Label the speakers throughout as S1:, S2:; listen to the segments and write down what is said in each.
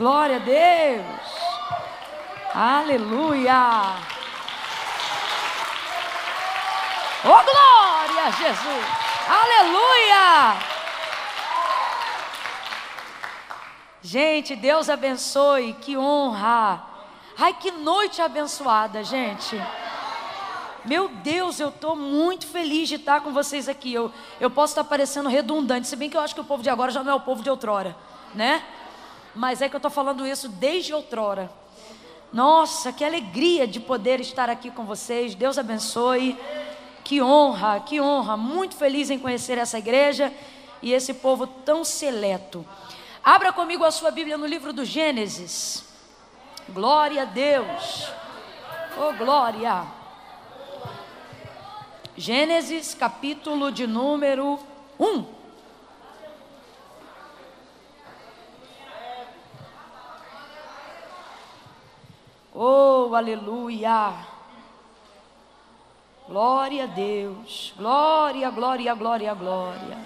S1: Glória a Deus. Aleluia. Oh, glória a Jesus. Aleluia. Gente, Deus abençoe. Que honra. Ai, que noite abençoada, gente. Meu Deus, eu estou muito feliz de estar com vocês aqui. Eu, eu posso estar parecendo redundante, se bem que eu acho que o povo de agora já não é o povo de outrora, né? Mas é que eu estou falando isso desde outrora. Nossa, que alegria de poder estar aqui com vocês. Deus abençoe. Que honra, que honra. Muito feliz em conhecer essa igreja e esse povo tão seleto. Abra comigo a sua Bíblia no livro do Gênesis. Glória a Deus. Oh, glória. Gênesis, capítulo de número 1. Oh, aleluia! Glória a Deus. Glória, glória, glória, glória.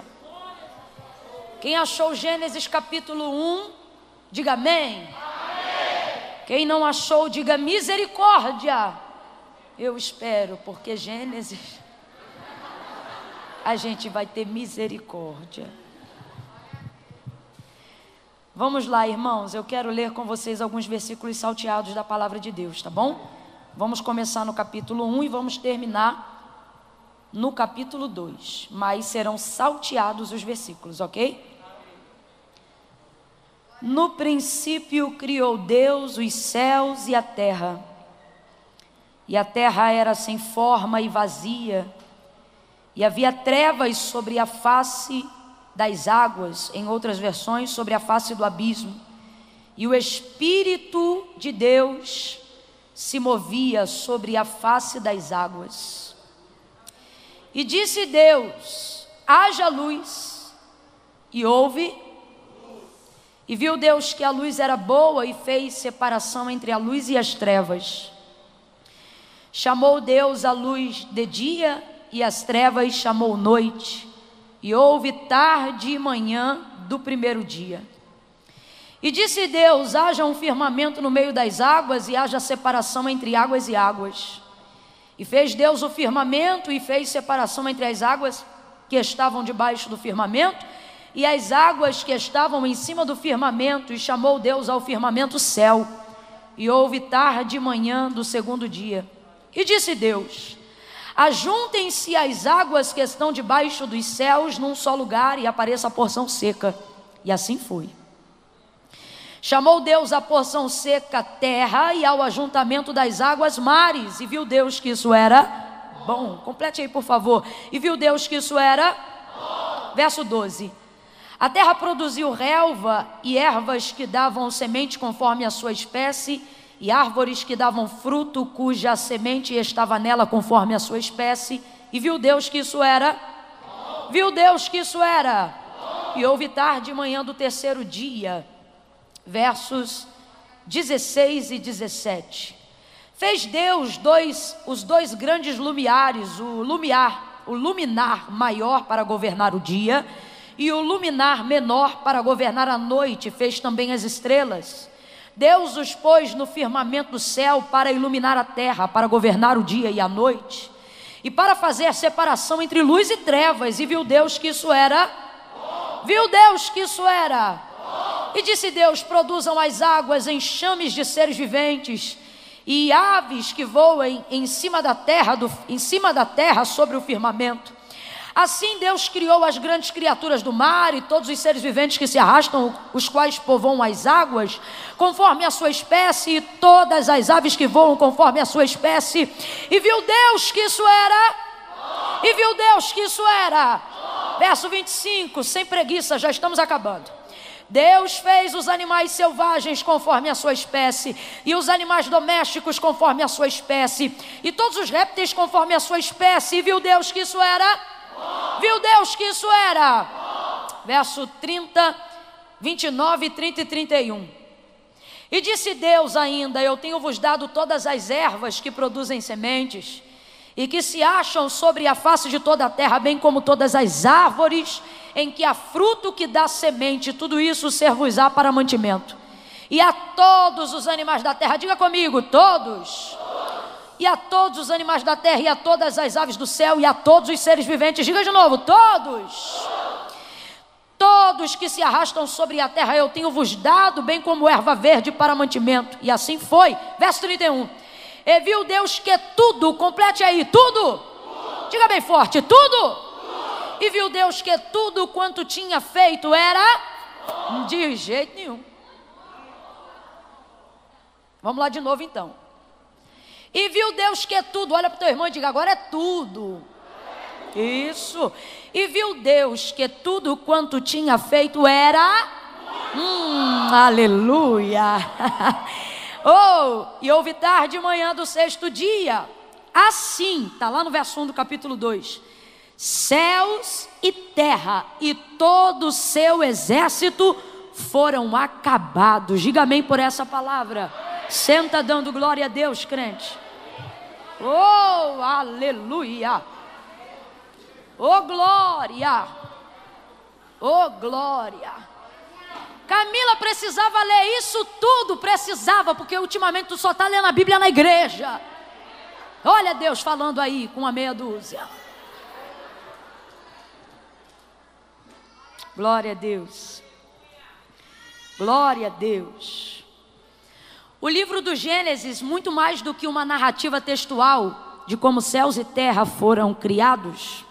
S1: Quem achou Gênesis capítulo 1, diga amém. amém. Quem não achou, diga misericórdia. Eu espero, porque Gênesis a gente vai ter misericórdia. Vamos lá, irmãos, eu quero ler com vocês alguns versículos salteados da palavra de Deus, tá bom? Vamos começar no capítulo 1 e vamos terminar no capítulo 2, mas serão salteados os versículos, ok? No princípio criou Deus os céus e a terra. E a terra era sem forma e vazia, e havia trevas sobre a face das águas, em outras versões, sobre a face do abismo. E o Espírito de Deus se movia sobre a face das águas. E disse Deus: haja luz, e houve. E viu Deus que a luz era boa e fez separação entre a luz e as trevas. Chamou Deus a luz de dia e as trevas chamou noite e houve tarde e manhã do primeiro dia. E disse Deus: haja um firmamento no meio das águas e haja separação entre águas e águas. E fez Deus o firmamento e fez separação entre as águas que estavam debaixo do firmamento e as águas que estavam em cima do firmamento, e chamou Deus ao firmamento céu. E houve tarde e manhã do segundo dia. E disse Deus: Ajuntem-se as águas que estão debaixo dos céus num só lugar e apareça a porção seca. E assim foi. Chamou Deus a porção seca terra e ao ajuntamento das águas mares. E viu Deus que isso era bom. Complete aí, por favor. E viu Deus que isso era bom. Verso 12. A terra produziu relva e ervas que davam semente conforme a sua espécie e árvores que davam fruto, cuja semente estava nela conforme a sua espécie. E viu Deus que isso era? Viu Deus que isso era? E houve tarde e manhã do terceiro dia, versos 16 e 17. Fez Deus dois, os dois grandes lumiares, o lumiar, o luminar maior para governar o dia, e o luminar menor para governar a noite, fez também as estrelas. Deus os pôs no firmamento do céu para iluminar a terra, para governar o dia e a noite, e para fazer a separação entre luz e trevas. E viu Deus que isso era? Viu Deus que isso era? E disse Deus: produzam as águas enxames de seres viventes e aves que voem em cima da terra, do, em cima da terra sobre o firmamento. Assim Deus criou as grandes criaturas do mar e todos os seres viventes que se arrastam, os quais povoam as águas, conforme a sua espécie, e todas as aves que voam conforme a sua espécie. E viu Deus que isso era. E viu Deus que isso era. Verso 25, sem preguiça, já estamos acabando. Deus fez os animais selvagens conforme a sua espécie, e os animais domésticos conforme a sua espécie, e todos os répteis conforme a sua espécie, e viu Deus que isso era Viu Deus que isso era? Verso 30, 29, 30 e 31. E disse Deus ainda: Eu tenho vos dado todas as ervas que produzem sementes e que se acham sobre a face de toda a terra, bem como todas as árvores em que há fruto que dá semente, tudo isso servos-á para mantimento. e a todos os animais da terra. Diga comigo, todos. E a todos os animais da terra, e a todas as aves do céu, e a todos os seres viventes. Diga de novo, todos. Todos que se arrastam sobre a terra, eu tenho vos dado, bem como erva verde para mantimento. E assim foi. Verso 31. E viu Deus que tudo, complete aí, tudo. Diga bem forte, tudo. E viu Deus que tudo quanto tinha feito era de jeito nenhum. Vamos lá de novo então. E viu Deus que tudo, olha para o teu irmão e diga: agora é tudo. Isso. E viu Deus que tudo quanto tinha feito era. Hum, aleluia. oh, e houve tarde e manhã do sexto dia. Assim, está lá no verso 1 do capítulo 2: céus e terra e todo o seu exército foram acabados. Diga amém por essa palavra. Senta dando glória a Deus, crente. Oh, aleluia. Oh, glória. Oh, glória. Camila precisava ler isso tudo, precisava, porque ultimamente tu só está lendo a Bíblia na igreja. Olha Deus falando aí com uma meia dúzia. Glória a Deus. Glória a Deus. O livro do Gênesis, muito mais do que uma narrativa textual de como céus e terra foram criados,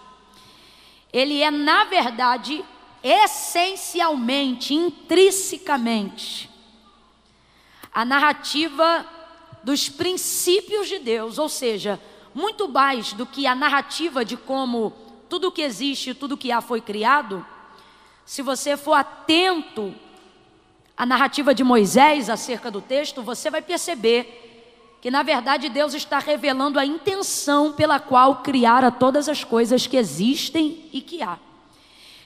S1: ele é, na verdade, essencialmente, intrinsecamente, a narrativa dos princípios de Deus, ou seja, muito mais do que a narrativa de como tudo que existe, tudo que há foi criado, se você for atento à narrativa de Moisés acerca do texto, você vai perceber que na verdade Deus está revelando a intenção pela qual criara todas as coisas que existem e que há.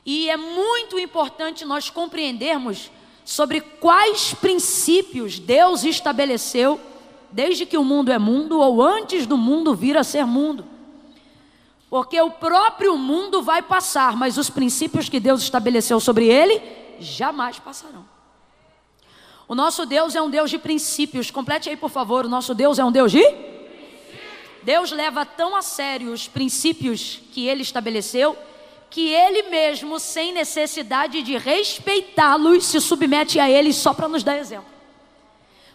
S1: E é muito importante nós compreendermos sobre quais princípios Deus estabeleceu desde que o mundo é mundo ou antes do mundo vir a ser mundo. Porque o próprio mundo vai passar, mas os princípios que Deus estabeleceu sobre ele jamais passarão. O nosso Deus é um Deus de princípios. Complete aí, por favor. O nosso Deus é um Deus de? Deus leva tão a sério os princípios que ele estabeleceu, que ele mesmo, sem necessidade de respeitá-los, se submete a eles só para nos dar exemplo.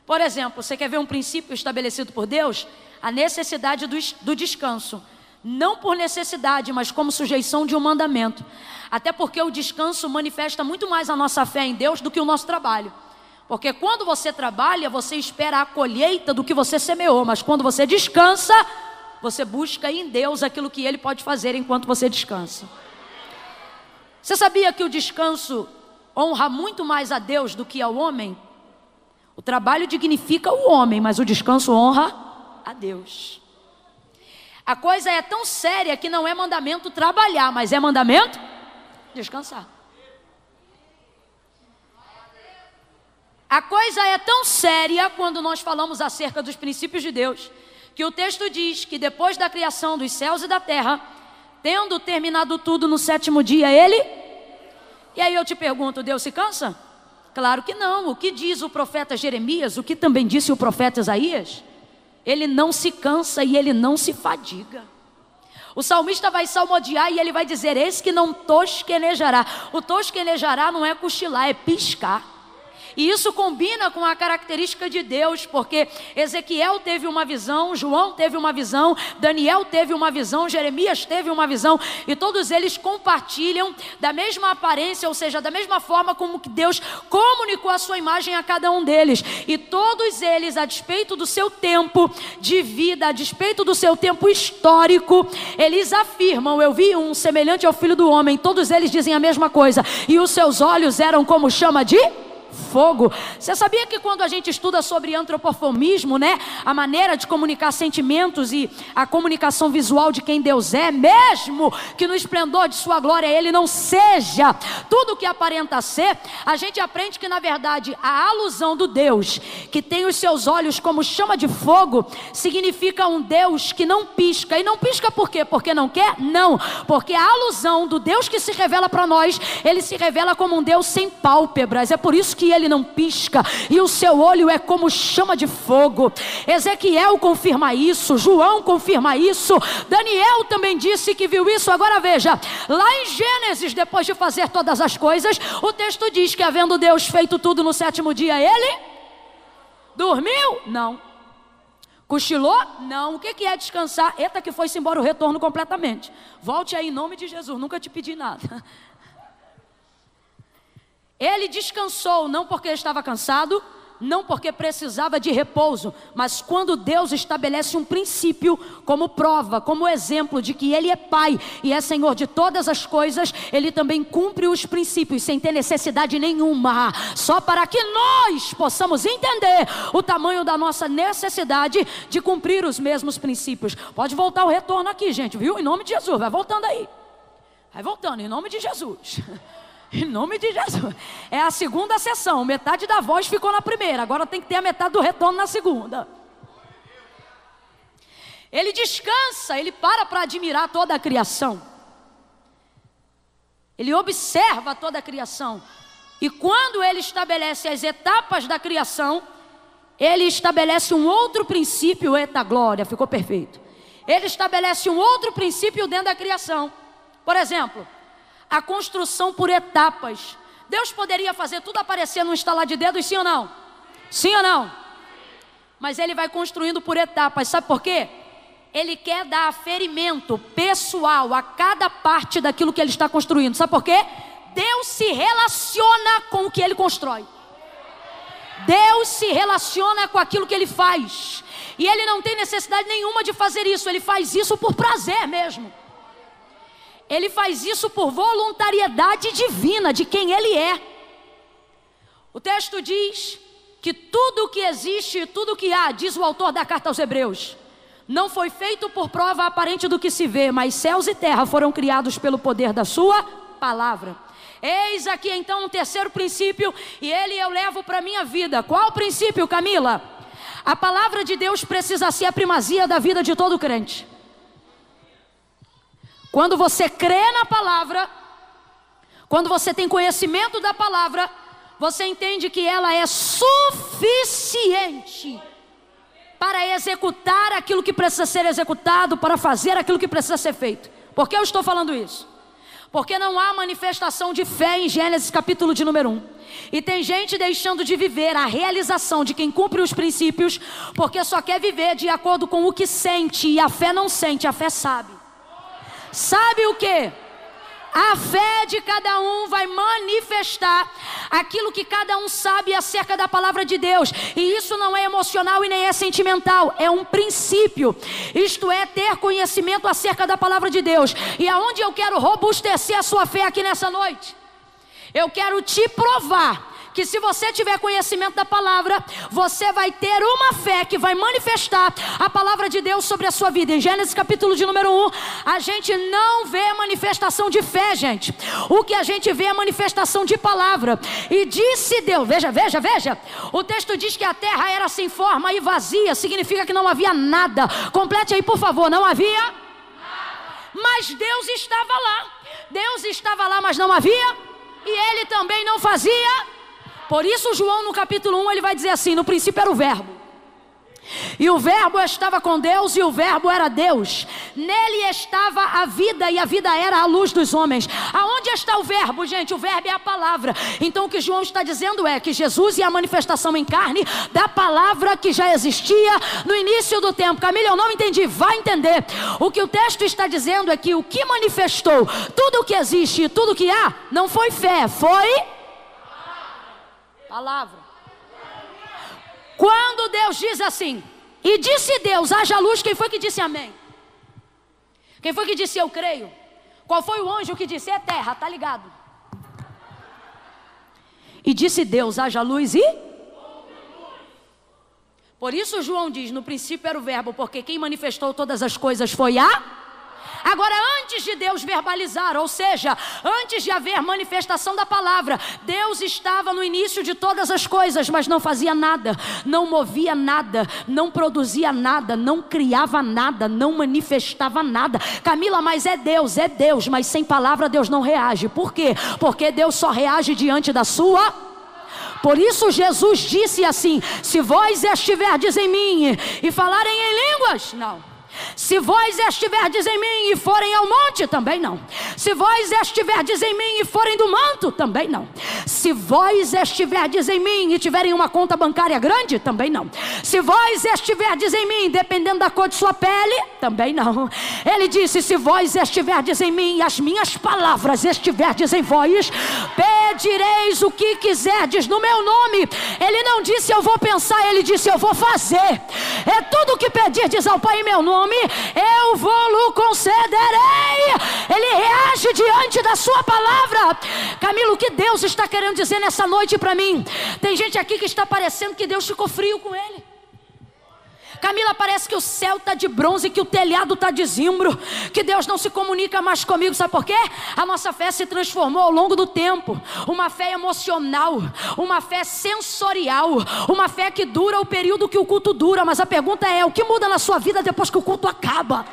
S1: Por exemplo, você quer ver um princípio estabelecido por Deus? A necessidade do, do descanso. Não por necessidade, mas como sujeição de um mandamento. Até porque o descanso manifesta muito mais a nossa fé em Deus do que o nosso trabalho. Porque quando você trabalha, você espera a colheita do que você semeou, mas quando você descansa, você busca em Deus aquilo que Ele pode fazer enquanto você descansa. Você sabia que o descanso honra muito mais a Deus do que ao homem? O trabalho dignifica o homem, mas o descanso honra a Deus. A coisa é tão séria que não é mandamento trabalhar, mas é mandamento descansar. A coisa é tão séria quando nós falamos acerca dos princípios de Deus, que o texto diz que depois da criação dos céus e da terra, tendo terminado tudo no sétimo dia, ele. E aí eu te pergunto: Deus se cansa? Claro que não. O que diz o profeta Jeremias, o que também disse o profeta Isaías? Ele não se cansa e ele não se fadiga. O salmista vai salmodiar e ele vai dizer: Eis que não tosquenejará. O tosquenejará não é cochilar, é piscar. E isso combina com a característica de Deus, porque Ezequiel teve uma visão, João teve uma visão, Daniel teve uma visão, Jeremias teve uma visão, e todos eles compartilham da mesma aparência, ou seja, da mesma forma como que Deus comunicou a sua imagem a cada um deles. E todos eles, a despeito do seu tempo de vida, a despeito do seu tempo histórico, eles afirmam: Eu vi um semelhante ao filho do homem. Todos eles dizem a mesma coisa, e os seus olhos eram como chama de fogo. Você sabia que quando a gente estuda sobre antropoformismo, né, a maneira de comunicar sentimentos e a comunicação visual de quem Deus é, mesmo que no esplendor de sua glória ele não seja tudo o que aparenta ser, a gente aprende que na verdade a alusão do Deus que tem os seus olhos como chama de fogo significa um Deus que não pisca. E não pisca por quê? Porque não quer? Não, porque a alusão do Deus que se revela para nós, ele se revela como um Deus sem pálpebras. É por isso que que ele não pisca, e o seu olho é como chama de fogo. Ezequiel confirma isso, João confirma isso, Daniel também disse que viu isso. Agora veja, lá em Gênesis, depois de fazer todas as coisas, o texto diz que havendo Deus feito tudo no sétimo dia, ele dormiu? Não. Cochilou? Não. O que é descansar? Eita, que foi-se embora o retorno completamente. Volte aí em nome de Jesus, nunca te pedi nada. Ele descansou, não porque estava cansado, não porque precisava de repouso, mas quando Deus estabelece um princípio como prova, como exemplo de que Ele é Pai e é Senhor de todas as coisas, Ele também cumpre os princípios sem ter necessidade nenhuma, só para que nós possamos entender o tamanho da nossa necessidade de cumprir os mesmos princípios. Pode voltar o retorno aqui, gente, viu? Em nome de Jesus, vai voltando aí. Vai voltando, em nome de Jesus. Em nome de Jesus. É a segunda sessão. Metade da voz ficou na primeira. Agora tem que ter a metade do retorno na segunda. Ele descansa, ele para para admirar toda a criação. Ele observa toda a criação. E quando ele estabelece as etapas da criação, ele estabelece um outro princípio, eita glória, ficou perfeito. Ele estabelece um outro princípio dentro da criação. Por exemplo, a construção por etapas. Deus poderia fazer tudo aparecer num estalar de dedos, sim ou não? Sim ou não? Mas ele vai construindo por etapas, sabe por quê? Ele quer dar aferimento pessoal a cada parte daquilo que ele está construindo, sabe por quê? Deus se relaciona com o que ele constrói. Deus se relaciona com aquilo que ele faz. E ele não tem necessidade nenhuma de fazer isso, ele faz isso por prazer mesmo. Ele faz isso por voluntariedade divina de quem ele é. O texto diz que tudo o que existe, tudo o que há, diz o autor da carta aos Hebreus, não foi feito por prova aparente do que se vê, mas céus e terra foram criados pelo poder da sua palavra. Eis aqui então um terceiro princípio, e ele eu levo para minha vida. Qual o princípio, Camila? A palavra de Deus precisa ser a primazia da vida de todo crente. Quando você crê na palavra, quando você tem conhecimento da palavra, você entende que ela é suficiente para executar aquilo que precisa ser executado, para fazer aquilo que precisa ser feito. Por que eu estou falando isso? Porque não há manifestação de fé em Gênesis capítulo de número 1. E tem gente deixando de viver a realização de quem cumpre os princípios, porque só quer viver de acordo com o que sente, e a fé não sente, a fé sabe. Sabe o que? A fé de cada um vai manifestar aquilo que cada um sabe acerca da palavra de Deus. E isso não é emocional e nem é sentimental, é um princípio. Isto é ter conhecimento acerca da palavra de Deus. E aonde eu quero robustecer a sua fé aqui nessa noite? Eu quero te provar que se você tiver conhecimento da palavra, você vai ter uma fé que vai manifestar a palavra de Deus sobre a sua vida. Em Gênesis capítulo de número 1, a gente não vê manifestação de fé, gente. O que a gente vê é manifestação de palavra. E disse Deus, veja, veja, veja. O texto diz que a terra era sem forma e vazia, significa que não havia nada. Complete aí, por favor, não havia? Mas Deus estava lá. Deus estava lá, mas não havia. E ele também não fazia por isso, João, no capítulo 1, ele vai dizer assim: no princípio era o Verbo. E o Verbo estava com Deus, e o Verbo era Deus. Nele estava a vida, e a vida era a luz dos homens. Aonde está o Verbo, gente? O Verbo é a palavra. Então, o que João está dizendo é que Jesus é a manifestação em carne da palavra que já existia no início do tempo. Camila, eu não entendi. Vai entender. O que o texto está dizendo é que o que manifestou tudo o que existe e tudo o que há não foi fé, foi Palavra. Quando Deus diz assim, e disse Deus, haja luz, quem foi que disse amém? Quem foi que disse eu creio? Qual foi o anjo que disse é terra, tá ligado? E disse Deus, haja luz e? Por isso João diz: no princípio era o Verbo, porque quem manifestou todas as coisas foi a Agora, antes de Deus verbalizar, ou seja, antes de haver manifestação da palavra, Deus estava no início de todas as coisas, mas não fazia nada, não movia nada, não produzia nada, não criava nada, não manifestava nada. Camila, mas é Deus, é Deus, mas sem palavra Deus não reage. Por quê? Porque Deus só reage diante da sua Por isso Jesus disse assim: Se vós estiverdes em mim e falarem em línguas, não. Se vós estiverdes em mim e forem ao monte, também não. Se vós estiverdes em mim e forem do manto, também não. Se vós estiverdes em mim e tiverem uma conta bancária grande, também não. Se vós estiverdes em mim, dependendo da cor de sua pele, também não. Ele disse: Se vós estiverdes em mim e as minhas palavras estiverdes em vós, pedireis o que quiserdes no meu nome. Ele não disse eu vou pensar, ele disse eu vou fazer. É tudo o que pedirdes ao Pai em meu nome eu vou-lo concederei. Ele reage diante da sua palavra. Camilo, o que Deus está querendo dizer nessa noite para mim? Tem gente aqui que está parecendo que Deus ficou frio com ele. Camila, parece que o céu está de bronze, que o telhado está de zimbro, que Deus não se comunica mais comigo, sabe por quê? A nossa fé se transformou ao longo do tempo, uma fé emocional, uma fé sensorial, uma fé que dura o período que o culto dura, mas a pergunta é: o que muda na sua vida depois que o culto acaba?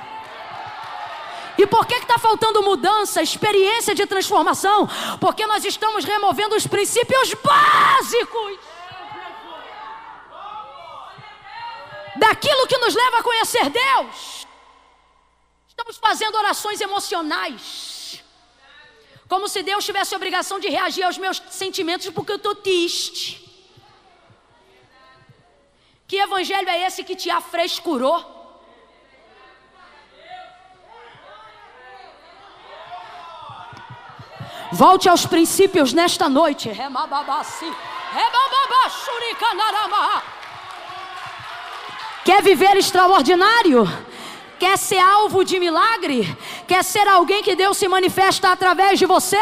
S1: E por que está faltando mudança, experiência de transformação? Porque nós estamos removendo os princípios básicos. Daquilo que nos leva a conhecer Deus. Estamos fazendo orações emocionais. Como se Deus tivesse a obrigação de reagir aos meus sentimentos porque eu estou triste. Que evangelho é esse que te afrescurou? Volte aos princípios nesta noite. Quer viver extraordinário? Quer ser alvo de milagre? Quer ser alguém que Deus se manifesta através de você?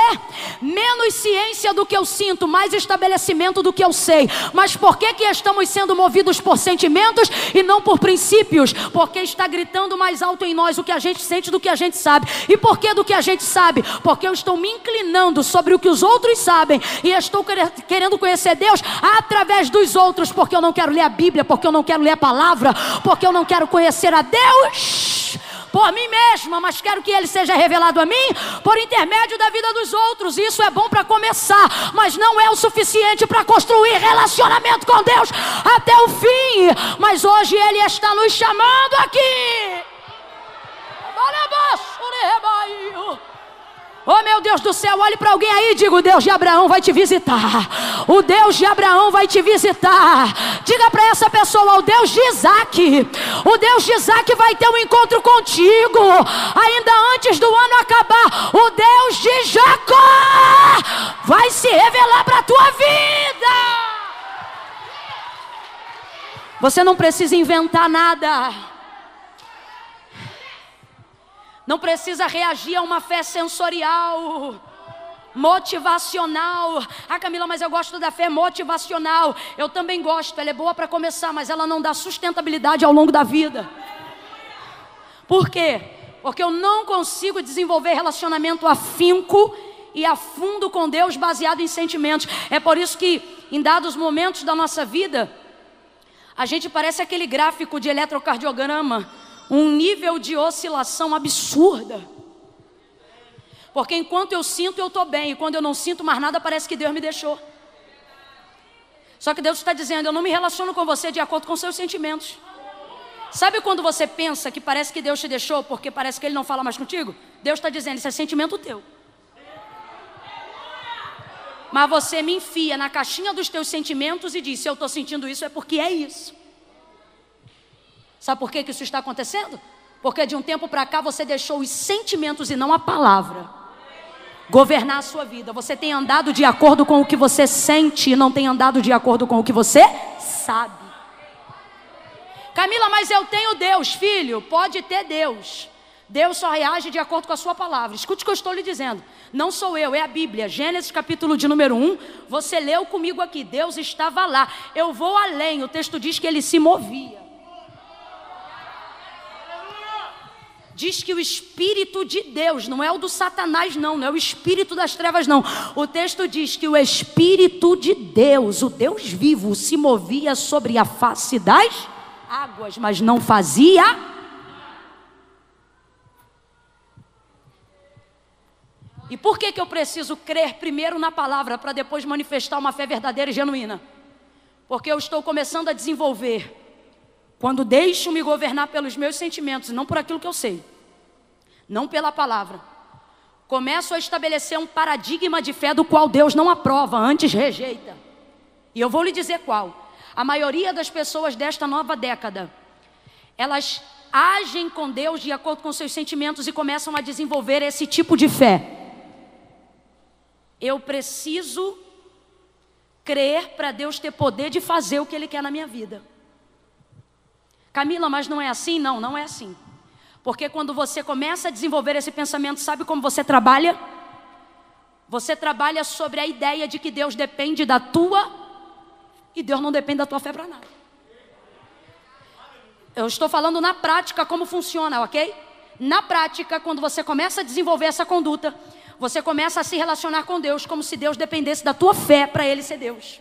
S1: Menos ciência do que eu sinto, mais estabelecimento do que eu sei. Mas por que, que estamos sendo movidos por sentimentos e não por princípios? Porque está gritando mais alto em nós o que a gente sente do que a gente sabe. E por que do que a gente sabe? Porque eu estou me inclinando sobre o que os outros sabem e estou querendo conhecer Deus através dos outros, porque eu não quero ler a Bíblia, porque eu não quero ler a palavra, porque eu não quero conhecer a Deus por mim mesma, mas quero que ele seja revelado a mim por intermédio da vida dos outros. Isso é bom para começar, mas não é o suficiente para construir relacionamento com Deus até o fim. Mas hoje ele está nos chamando aqui. Oh meu Deus do céu, olhe para alguém aí e diga: o Deus de Abraão vai te visitar. O Deus de Abraão vai te visitar. Diga para essa pessoa: o Deus de Isaac. O Deus de Isaac vai ter um encontro contigo. Ainda antes do ano acabar, o Deus de Jacó vai se revelar para a tua vida. Você não precisa inventar nada. Não precisa reagir a uma fé sensorial motivacional. Ah, Camila, mas eu gosto da fé motivacional. Eu também gosto, ela é boa para começar, mas ela não dá sustentabilidade ao longo da vida. Por quê? Porque eu não consigo desenvolver relacionamento afinco e a fundo com Deus baseado em sentimentos. É por isso que, em dados momentos da nossa vida, a gente parece aquele gráfico de eletrocardiograma um nível de oscilação absurda. Porque enquanto eu sinto, eu estou bem, e quando eu não sinto mais nada, parece que Deus me deixou. Só que Deus está dizendo: eu não me relaciono com você de acordo com seus sentimentos. Sabe quando você pensa que parece que Deus te deixou porque parece que Ele não fala mais contigo? Deus está dizendo: isso é sentimento teu. Mas você me enfia na caixinha dos teus sentimentos e diz: se eu estou sentindo isso é porque é isso. Sabe por que, que isso está acontecendo? Porque de um tempo para cá você deixou os sentimentos e não a palavra governar a sua vida. Você tem andado de acordo com o que você sente e não tem andado de acordo com o que você sabe. Camila, mas eu tenho Deus, filho. Pode ter Deus. Deus só reage de acordo com a sua palavra. Escute o que eu estou lhe dizendo. Não sou eu, é a Bíblia. Gênesis capítulo de número 1. Você leu comigo aqui. Deus estava lá. Eu vou além. O texto diz que ele se movia. Diz que o Espírito de Deus, não é o do Satanás, não, não é o Espírito das trevas, não. O texto diz que o Espírito de Deus, o Deus vivo, se movia sobre a face das águas, mas não fazia. E por que, que eu preciso crer primeiro na palavra para depois manifestar uma fé verdadeira e genuína? Porque eu estou começando a desenvolver. Quando deixo me governar pelos meus sentimentos, não por aquilo que eu sei, não pela palavra, começo a estabelecer um paradigma de fé do qual Deus não aprova, antes rejeita. E eu vou lhe dizer qual. A maioria das pessoas desta nova década, elas agem com Deus de acordo com seus sentimentos e começam a desenvolver esse tipo de fé. Eu preciso crer para Deus ter poder de fazer o que Ele quer na minha vida. Camila, mas não é assim? Não, não é assim. Porque quando você começa a desenvolver esse pensamento, sabe como você trabalha? Você trabalha sobre a ideia de que Deus depende da tua e Deus não depende da tua fé para nada. Eu estou falando na prática como funciona, ok? Na prática, quando você começa a desenvolver essa conduta, você começa a se relacionar com Deus como se Deus dependesse da tua fé para Ele ser Deus.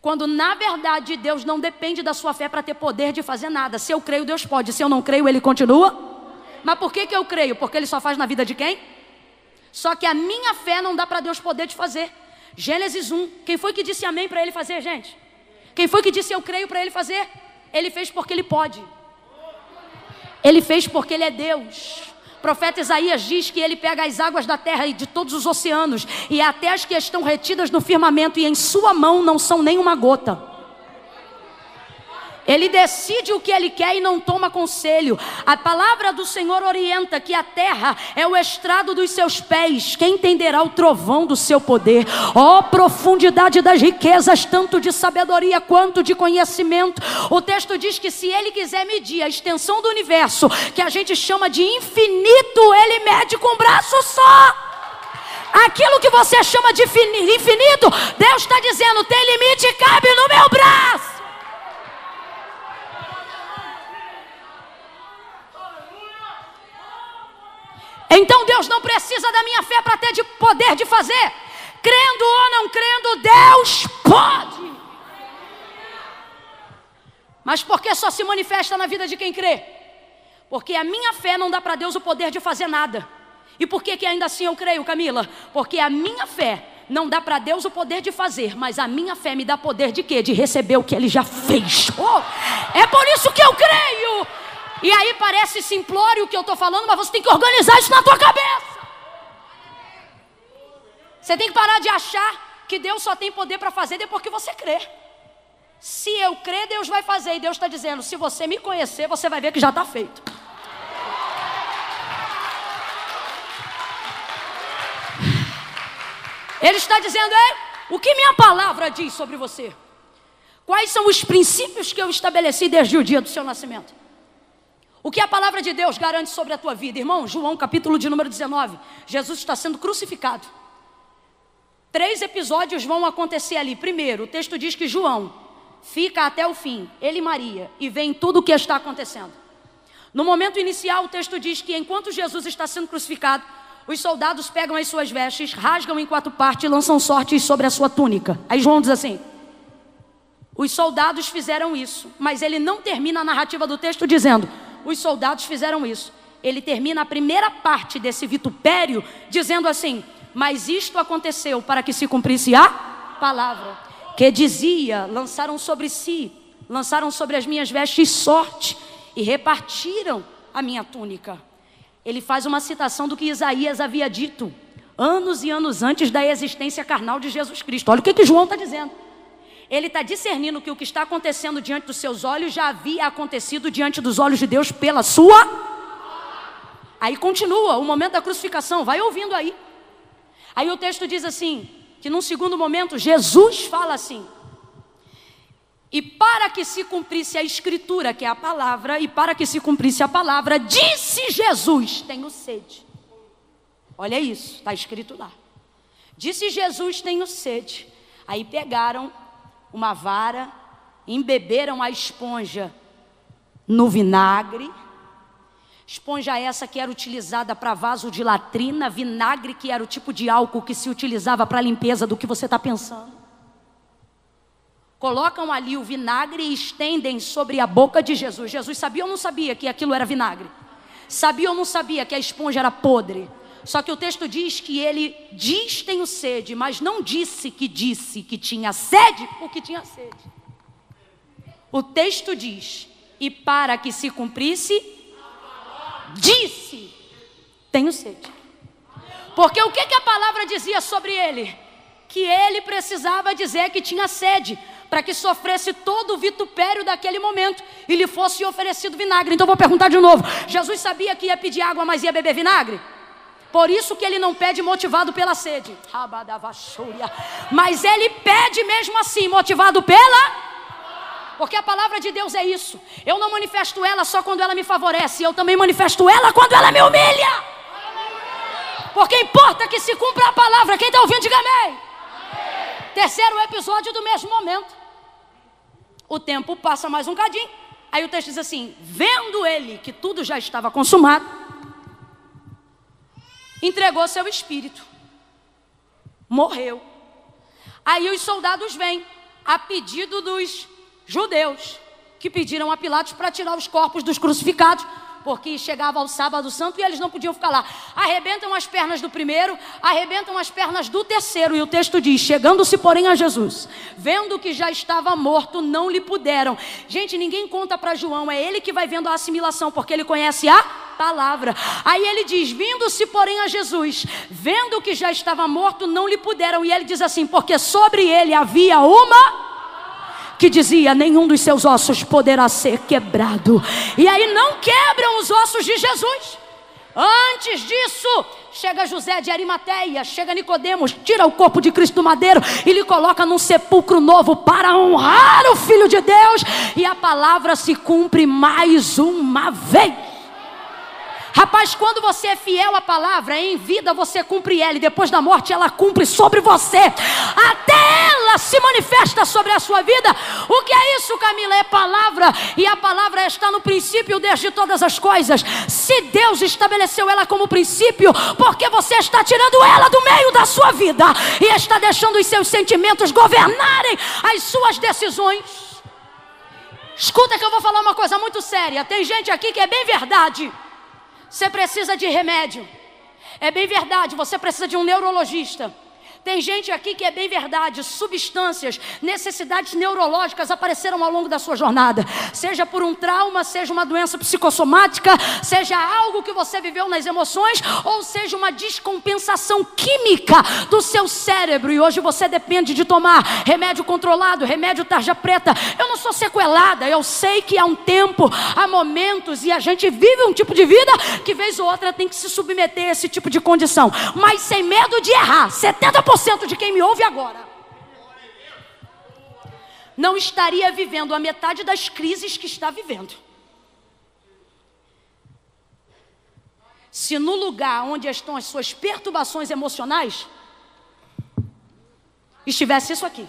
S1: Quando na verdade Deus não depende da sua fé para ter poder de fazer nada. Se eu creio, Deus pode. Se eu não creio, Ele continua. Mas por que, que eu creio? Porque Ele só faz na vida de quem? Só que a minha fé não dá para Deus poder de fazer. Gênesis 1. Quem foi que disse amém para Ele fazer, gente? Quem foi que disse eu creio para Ele fazer? Ele fez porque Ele pode. Ele fez porque Ele é Deus profeta Isaías diz que ele pega as águas da terra e de todos os oceanos, e até as que estão retidas no firmamento, e em sua mão não são nem uma gota. Ele decide o que ele quer e não toma conselho. A palavra do Senhor orienta que a terra é o estrado dos seus pés. Quem entenderá o trovão do seu poder? Ó oh, profundidade das riquezas, tanto de sabedoria quanto de conhecimento. O texto diz que se ele quiser medir a extensão do universo, que a gente chama de infinito, ele mede com um braço só. Aquilo que você chama de infinito, Deus está dizendo: tem limite, cabe no meu braço. Então Deus não precisa da minha fé para ter de poder de fazer. Crendo ou não crendo, Deus pode. Mas por que só se manifesta na vida de quem crê? Porque a minha fé não dá para Deus o poder de fazer nada. E por que, que ainda assim eu creio, Camila? Porque a minha fé não dá para Deus o poder de fazer, mas a minha fé me dá poder de quê? De receber o que Ele já fez. Oh, é por isso que eu creio. E aí parece simplório o que eu estou falando, mas você tem que organizar isso na tua cabeça. Você tem que parar de achar que Deus só tem poder para fazer depois que você crê. Se eu crer, Deus vai fazer. E Deus está dizendo: se você me conhecer, você vai ver que já está feito. Ele está dizendo: Ei, o que minha palavra diz sobre você? Quais são os princípios que eu estabeleci desde o dia do seu nascimento? O que a palavra de Deus garante sobre a tua vida, irmão? João, capítulo de número 19. Jesus está sendo crucificado. Três episódios vão acontecer ali. Primeiro, o texto diz que João fica até o fim, ele e Maria, e vê tudo o que está acontecendo. No momento inicial, o texto diz que enquanto Jesus está sendo crucificado, os soldados pegam as suas vestes, rasgam em quatro partes e lançam sortes sobre a sua túnica. Aí João diz assim: os soldados fizeram isso, mas ele não termina a narrativa do texto dizendo: os soldados fizeram isso. Ele termina a primeira parte desse vitupério dizendo assim: Mas isto aconteceu para que se cumprisse a palavra, que dizia: Lançaram sobre si, lançaram sobre as minhas vestes sorte e repartiram a minha túnica. Ele faz uma citação do que Isaías havia dito anos e anos antes da existência carnal de Jesus Cristo. Olha o que, que João está dizendo. Ele está discernindo que o que está acontecendo diante dos seus olhos já havia acontecido diante dos olhos de Deus pela sua. Aí continua o momento da crucificação, vai ouvindo aí. Aí o texto diz assim: que num segundo momento Jesus fala assim. E para que se cumprisse a escritura, que é a palavra, e para que se cumprisse a palavra, disse Jesus: Tenho sede. Olha isso, está escrito lá. Disse Jesus: Tenho sede. Aí pegaram uma vara, embeberam a esponja no vinagre. Esponja essa que era utilizada para vaso de latrina, vinagre que era o tipo de álcool que se utilizava para limpeza do que você está pensando. Colocam ali o vinagre e estendem sobre a boca de Jesus. Jesus sabia ou não sabia que aquilo era vinagre? Sabia ou não sabia que a esponja era podre? Só que o texto diz que ele diz tenho sede, mas não disse que disse que tinha sede porque tinha sede. O texto diz: e para que se cumprisse, disse: tenho sede. Porque o que, que a palavra dizia sobre ele? Que ele precisava dizer que tinha sede, para que sofresse todo o vitupério daquele momento e lhe fosse oferecido vinagre. Então vou perguntar de novo: Jesus sabia que ia pedir água, mas ia beber vinagre? Por isso que ele não pede motivado pela sede. Mas ele pede mesmo assim, motivado pela. Porque a palavra de Deus é isso. Eu não manifesto ela só quando ela me favorece, eu também manifesto ela quando ela me humilha. Porque importa que se cumpra a palavra. Quem está ouvindo, diga amém. Terceiro episódio do mesmo momento. O tempo passa mais um cadinho. Aí o texto diz assim: Vendo ele que tudo já estava consumado, entregou seu espírito, morreu. Aí os soldados vêm, a pedido dos judeus, que pediram a Pilatos para tirar os corpos dos crucificados, porque chegava o sábado santo e eles não podiam ficar lá. Arrebentam as pernas do primeiro, arrebentam as pernas do terceiro, e o texto diz: chegando-se, porém, a Jesus, vendo que já estava morto, não lhe puderam. Gente, ninguém conta para João, é ele que vai vendo a assimilação, porque ele conhece a palavra. Aí ele diz: vindo-se, porém, a Jesus, vendo que já estava morto, não lhe puderam. E ele diz assim: porque sobre ele havia uma que dizia: nenhum dos seus ossos poderá ser quebrado. E aí não quebram os ossos de Jesus. Antes disso, chega José de Arimateia, chega Nicodemos, tira o corpo de Cristo do madeiro e lhe coloca num sepulcro novo para honrar o Filho de Deus, e a palavra se cumpre mais uma vez. Rapaz, quando você é fiel à palavra, em vida você cumpre ela, e depois da morte ela cumpre sobre você. Até ela se manifesta sobre a sua vida. O que é isso, Camila? É palavra, e a palavra está no princípio desde todas as coisas. Se Deus estabeleceu ela como princípio, porque você está tirando ela do meio da sua vida e está deixando os seus sentimentos governarem as suas decisões. Escuta que eu vou falar uma coisa muito séria. Tem gente aqui que é bem verdade. Você precisa de remédio. É bem verdade, você precisa de um neurologista. Tem gente aqui que é bem verdade, substâncias, necessidades neurológicas apareceram ao longo da sua jornada. Seja por um trauma, seja uma doença psicossomática, seja algo que você viveu nas emoções, ou seja uma descompensação química do seu cérebro. E hoje você depende de tomar remédio controlado, remédio tarja preta. Eu não sou sequelada, eu sei que há um tempo, há momentos, e a gente vive um tipo de vida que vez ou outra tem que se submeter a esse tipo de condição. Mas sem medo de errar. 70% 90% de quem me ouve agora não estaria vivendo a metade das crises que está vivendo. Se no lugar onde estão as suas perturbações emocionais estivesse isso aqui.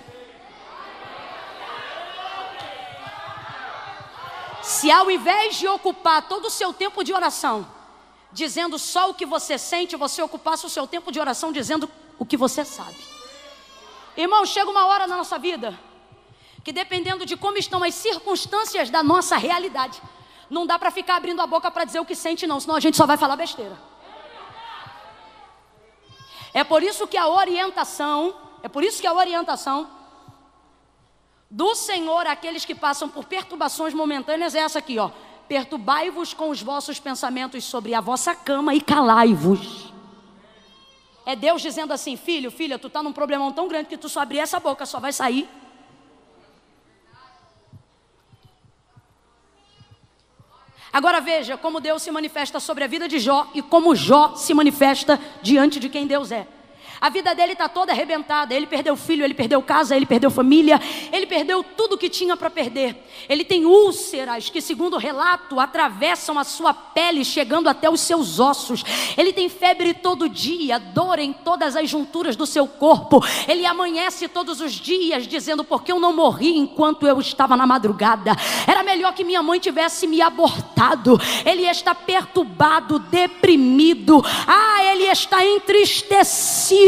S1: Se ao invés de ocupar todo o seu tempo de oração, dizendo só o que você sente, você ocupasse o seu tempo de oração dizendo o que você sabe. Irmão, chega uma hora na nossa vida que dependendo de como estão as circunstâncias da nossa realidade, não dá para ficar abrindo a boca para dizer o que sente não, senão a gente só vai falar besteira. É por isso que a orientação, é por isso que a orientação do Senhor àqueles que passam por perturbações momentâneas é essa aqui, ó. Perturbai-vos com os vossos pensamentos sobre a vossa cama e calai-vos. É Deus dizendo assim: filho, filha, tu está num problemão tão grande que tu só abrir essa boca, só vai sair. Agora veja como Deus se manifesta sobre a vida de Jó e como Jó se manifesta diante de quem Deus é. A vida dele está toda arrebentada. Ele perdeu filho, ele perdeu casa, ele perdeu família, ele perdeu tudo que tinha para perder. Ele tem úlceras que, segundo o relato, atravessam a sua pele, chegando até os seus ossos. Ele tem febre todo dia, dor em todas as junturas do seu corpo. Ele amanhece todos os dias dizendo: Porque eu não morri enquanto eu estava na madrugada. Era melhor que minha mãe tivesse me abortado. Ele está perturbado, deprimido. Ah, ele está entristecido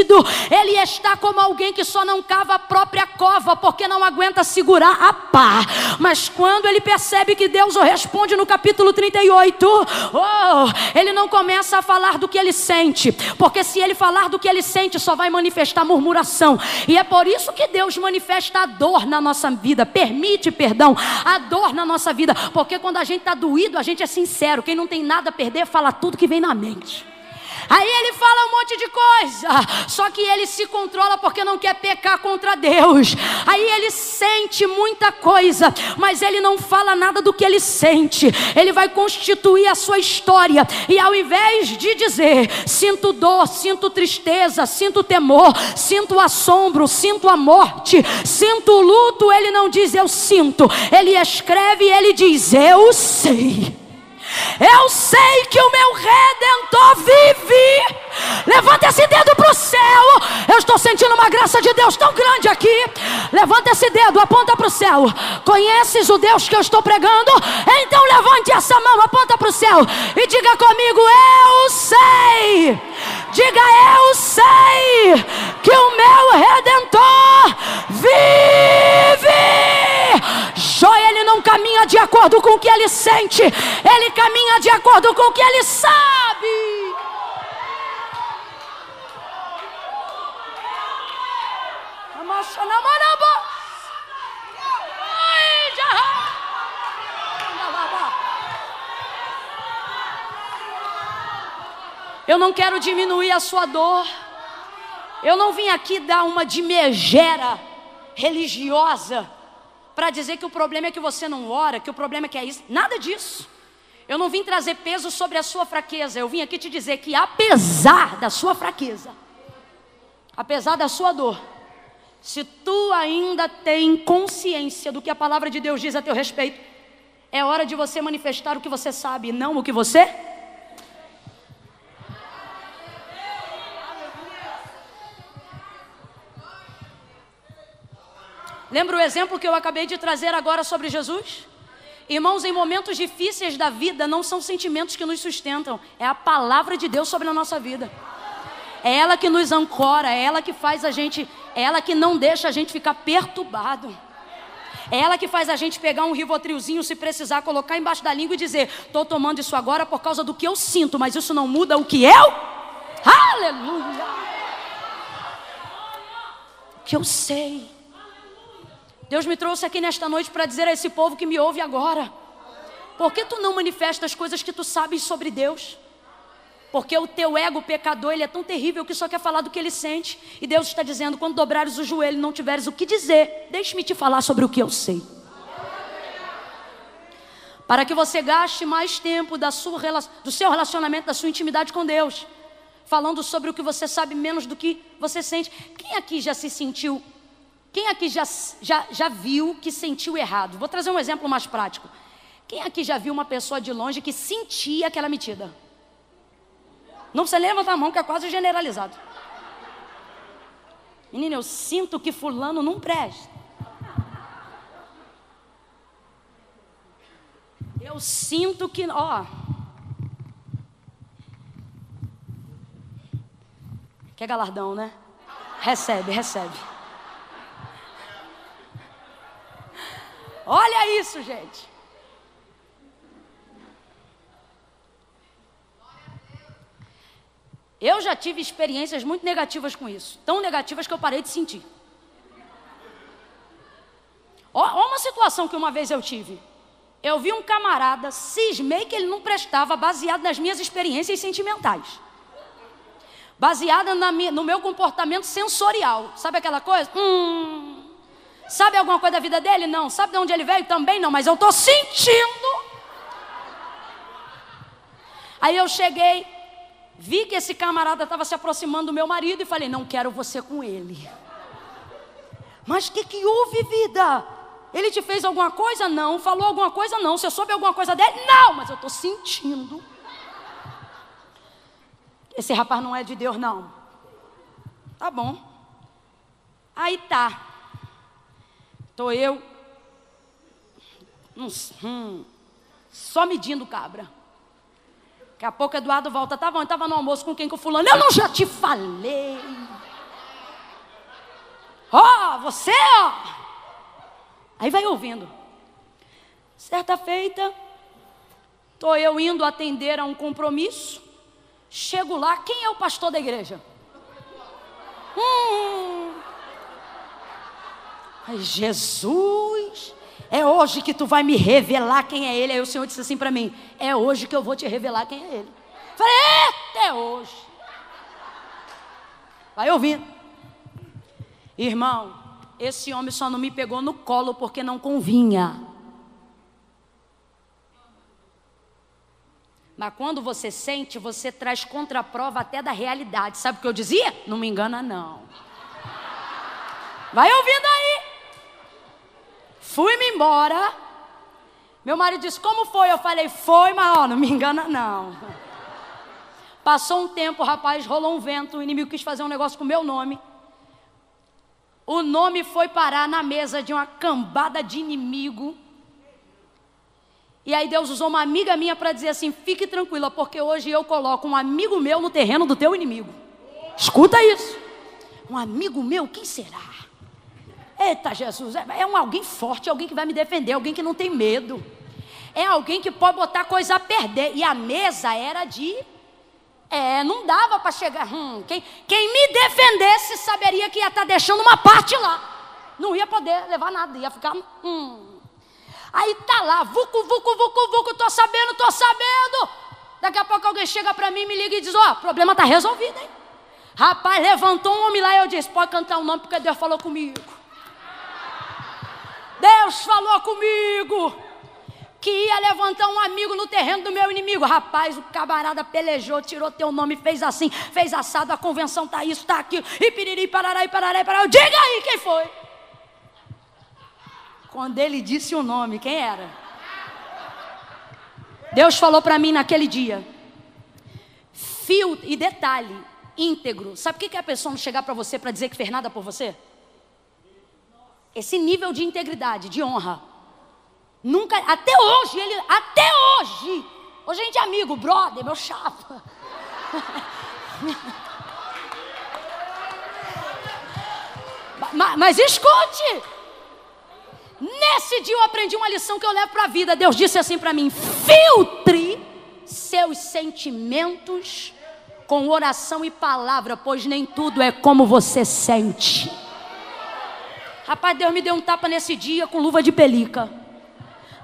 S1: ele está como alguém que só não cava a própria cova, porque não aguenta segurar a pá. Mas quando ele percebe que Deus o responde no capítulo 38, oh, ele não começa a falar do que ele sente, porque se ele falar do que ele sente, só vai manifestar murmuração. E é por isso que Deus manifesta a dor na nossa vida, permite, perdão, a dor na nossa vida, porque quando a gente está doído, a gente é sincero. Quem não tem nada a perder, fala tudo que vem na mente. Aí ele fala um monte de coisa, só que ele se controla porque não quer pecar contra Deus. Aí ele sente muita coisa, mas ele não fala nada do que ele sente. Ele vai constituir a sua história e ao invés de dizer: sinto dor, sinto tristeza, sinto temor, sinto assombro, sinto a morte, sinto o luto, ele não diz eu sinto. Ele escreve e ele diz: eu sei. Eu sei que o meu redentor vive. Levanta esse dedo para o céu. Eu estou sentindo uma graça de Deus tão grande aqui. Levanta esse dedo, aponta para o céu. Conheces o Deus que eu estou pregando? Então levante essa mão, aponta para o céu e diga comigo: Eu sei. Diga, eu sei que o meu redentor vive. Jó, ele não caminha de acordo com o que ele sente, ele caminha de acordo com o que ele sabe. Eu não quero diminuir a sua dor. Eu não vim aqui dar uma de megera religiosa para dizer que o problema é que você não ora, que o problema é que é isso. Nada disso. Eu não vim trazer peso sobre a sua fraqueza. Eu vim aqui te dizer que apesar da sua fraqueza, apesar da sua dor, se tu ainda tem consciência do que a palavra de Deus diz a teu respeito, é hora de você manifestar o que você sabe, não o que você Lembra o exemplo que eu acabei de trazer agora sobre Jesus? Irmãos, em momentos difíceis da vida, não são sentimentos que nos sustentam, é a palavra de Deus sobre a nossa vida. É ela que nos ancora, é ela que faz a gente, é ela que não deixa a gente ficar perturbado. É ela que faz a gente pegar um rivotrilzinho, se precisar, colocar embaixo da língua e dizer: Estou tomando isso agora por causa do que eu sinto, mas isso não muda o que eu. Aleluia! O que eu sei. Deus me trouxe aqui nesta noite para dizer a esse povo que me ouve agora: por que tu não manifesta as coisas que tu sabes sobre Deus? Porque o teu ego pecador, ele é tão terrível que só quer falar do que ele sente. E Deus está dizendo: quando dobrares o joelho e não tiveres o que dizer, deixe-me te falar sobre o que eu sei. Para que você gaste mais tempo da sua, do seu relacionamento, da sua intimidade com Deus, falando sobre o que você sabe menos do que você sente. Quem aqui já se sentiu quem aqui já, já, já viu que sentiu errado? Vou trazer um exemplo mais prático. Quem aqui já viu uma pessoa de longe que sentia aquela metida? Não você levanta a mão que é quase generalizado. Menina, eu sinto que fulano não presta. Eu sinto que, ó. Quer galardão, né? Recebe, recebe. Olha isso, gente. Eu já tive experiências muito negativas com isso. Tão negativas que eu parei de sentir. Olha uma situação que uma vez eu tive. Eu vi um camarada, cismei que ele não prestava, baseado nas minhas experiências sentimentais. Baseada no meu comportamento sensorial. Sabe aquela coisa? Hum, Sabe alguma coisa da vida dele? Não. Sabe de onde ele veio? Também não. Mas eu estou sentindo. Aí eu cheguei, vi que esse camarada estava se aproximando do meu marido e falei: Não quero você com ele. Mas o que, que houve, vida? Ele te fez alguma coisa? Não. Falou alguma coisa? Não. Você soube alguma coisa dele? Não. Mas eu estou sentindo. Esse rapaz não é de Deus, não. Tá bom. Aí tá. Estou eu. Hum, só medindo cabra. Daqui a pouco Eduardo volta. Tá bom, estava no almoço com quem com fulano. Eu não já te falei. Ó, oh, você, ó. Aí vai ouvindo. Certa feita, estou eu indo atender a um compromisso. Chego lá, quem é o pastor da igreja? Hum. Ai, Jesus, é hoje que tu vai me revelar quem é ele. Aí o Senhor disse assim para mim: É hoje que eu vou te revelar quem é ele. Falei, é, é hoje. Vai ouvindo. Irmão, esse homem só não me pegou no colo porque não convinha. Mas quando você sente, você traz contraprova até da realidade. Sabe o que eu dizia? Não me engana, não. Vai ouvindo aí. Fui-me embora. Meu marido disse: Como foi? Eu falei: Foi, mas ó, não me engana, não. Passou um tempo, rapaz, rolou um vento. O inimigo quis fazer um negócio com o meu nome. O nome foi parar na mesa de uma cambada de inimigo. E aí Deus usou uma amiga minha para dizer assim: fique tranquila, porque hoje eu coloco um amigo meu no terreno do teu inimigo. Escuta isso. Um amigo meu, quem será? Eita Jesus, é, é um alguém forte, alguém que vai me defender, alguém que não tem medo. É alguém que pode botar coisa a perder. E a mesa era de. É, não dava para chegar. Hum, quem, quem me defendesse saberia que ia estar tá deixando uma parte lá. Não ia poder levar nada, ia ficar. Hum, Aí tá lá, vucu, vucu, vucu, vucu, tô sabendo, tô sabendo. Daqui a pouco alguém chega para mim, me liga e diz: Ó, oh, problema tá resolvido, hein? Rapaz, levantou um homem lá e eu disse: Pode cantar o um nome porque Deus falou comigo. Deus falou comigo que ia levantar um amigo no terreno do meu inimigo. Rapaz, o camarada pelejou, tirou teu nome, fez assim, fez assado, a convenção tá isso, tá aquilo, e piriri, parará, e parará, e parará. Diga aí quem foi. Quando ele disse o nome, quem era? Deus falou para mim naquele dia. Fio e detalhe, íntegro. Sabe o que é a pessoa não chegar para você para dizer que fez nada por você? Esse nível de integridade, de honra. Nunca, até hoje, ele, até hoje. Hoje a gente é amigo, brother, meu chapa. mas, mas escute, Nesse dia eu aprendi uma lição que eu levo para a vida. Deus disse assim para mim: filtre seus sentimentos com oração e palavra, pois nem tudo é como você sente. Rapaz, Deus me deu um tapa nesse dia com luva de pelica.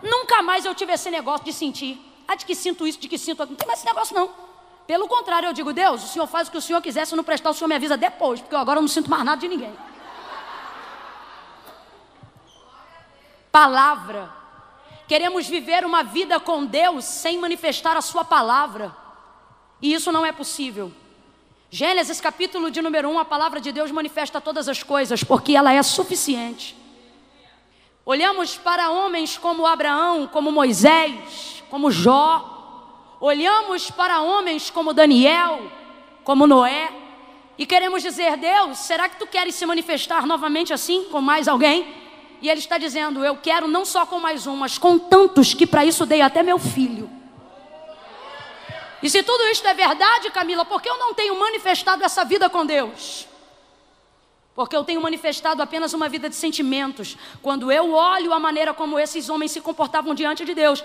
S1: Nunca mais eu tive esse negócio de sentir. Ah, de que sinto isso, de que sinto aquilo. Não tem mais esse negócio, não. Pelo contrário, eu digo, Deus, o Senhor faz o que o Senhor quiser, se não prestar, o Senhor me avisa depois, porque eu agora não sinto mais nada de ninguém. palavra. Queremos viver uma vida com Deus sem manifestar a Sua palavra. E isso não é possível. Gênesis capítulo de número 1, a palavra de Deus manifesta todas as coisas, porque ela é suficiente. Olhamos para homens como Abraão, como Moisés, como Jó. Olhamos para homens como Daniel, como Noé. E queremos dizer, Deus, será que tu queres se manifestar novamente assim, com mais alguém? E ele está dizendo: Eu quero não só com mais um, mas com tantos que para isso dei até meu filho. E se tudo isto é verdade, Camila, por que eu não tenho manifestado essa vida com Deus? Porque eu tenho manifestado apenas uma vida de sentimentos. Quando eu olho a maneira como esses homens se comportavam diante de Deus,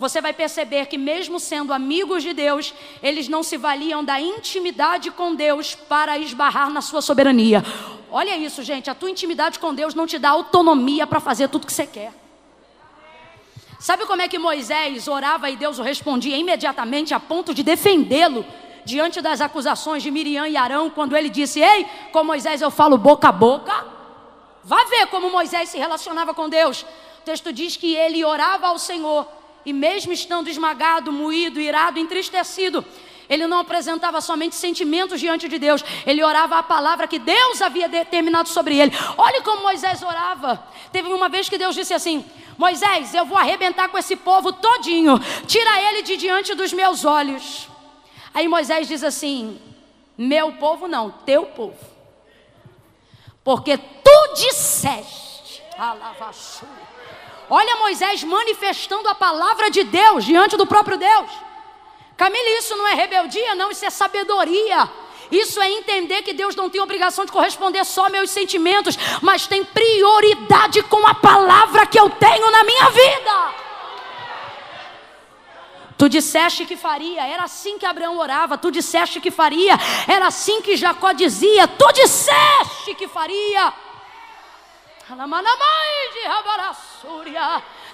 S1: você vai perceber que, mesmo sendo amigos de Deus, eles não se valiam da intimidade com Deus para esbarrar na sua soberania. Olha isso, gente. A tua intimidade com Deus não te dá autonomia para fazer tudo que você quer. Sabe como é que Moisés orava e Deus o respondia imediatamente a ponto de defendê-lo diante das acusações de Miriam e Arão, quando ele disse: Ei, com Moisés eu falo boca a boca? Vá ver como Moisés se relacionava com Deus. O texto diz que ele orava ao Senhor e mesmo estando esmagado, moído, irado, entristecido, ele não apresentava somente sentimentos diante de Deus, ele orava a palavra que Deus havia determinado sobre ele. Olha como Moisés orava. Teve uma vez que Deus disse assim: Moisés, eu vou arrebentar com esse povo todinho, tira ele de diante dos meus olhos. Aí Moisés diz assim: Meu povo não, teu povo, porque tu disseste, alavaçu. Olha Moisés manifestando a palavra de Deus diante do próprio Deus. Camille, isso não é rebeldia, não, isso é sabedoria. Isso é entender que Deus não tem obrigação de corresponder só aos meus sentimentos, mas tem prioridade com a palavra que eu tenho na minha vida. Tu disseste que faria, era assim que Abraão orava. Tu disseste que faria, era assim que Jacó dizia. Tu disseste que faria.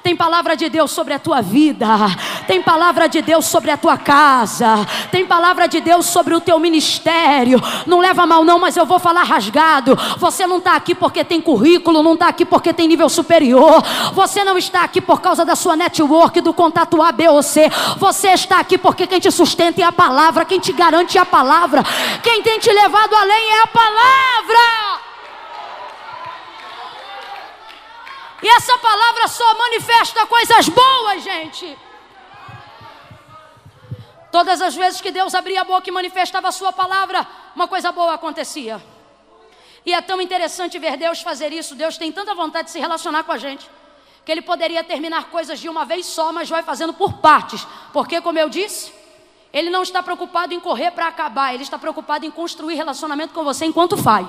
S1: Tem palavra de Deus sobre a tua vida, tem palavra de Deus sobre a tua casa, tem palavra de Deus sobre o teu ministério. Não leva mal, não, mas eu vou falar rasgado. Você não está aqui porque tem currículo, não está aqui porque tem nível superior. Você não está aqui por causa da sua network, do contato A, B ou C. Você está aqui porque quem te sustenta é a palavra, quem te garante é a palavra, quem tem te levado além é a palavra. E essa palavra só manifesta coisas boas, gente. Todas as vezes que Deus abria a boca e manifestava a sua palavra, uma coisa boa acontecia. E é tão interessante ver Deus fazer isso. Deus tem tanta vontade de se relacionar com a gente, que Ele poderia terminar coisas de uma vez só, mas vai fazendo por partes. Porque, como eu disse, Ele não está preocupado em correr para acabar, Ele está preocupado em construir relacionamento com você enquanto faz.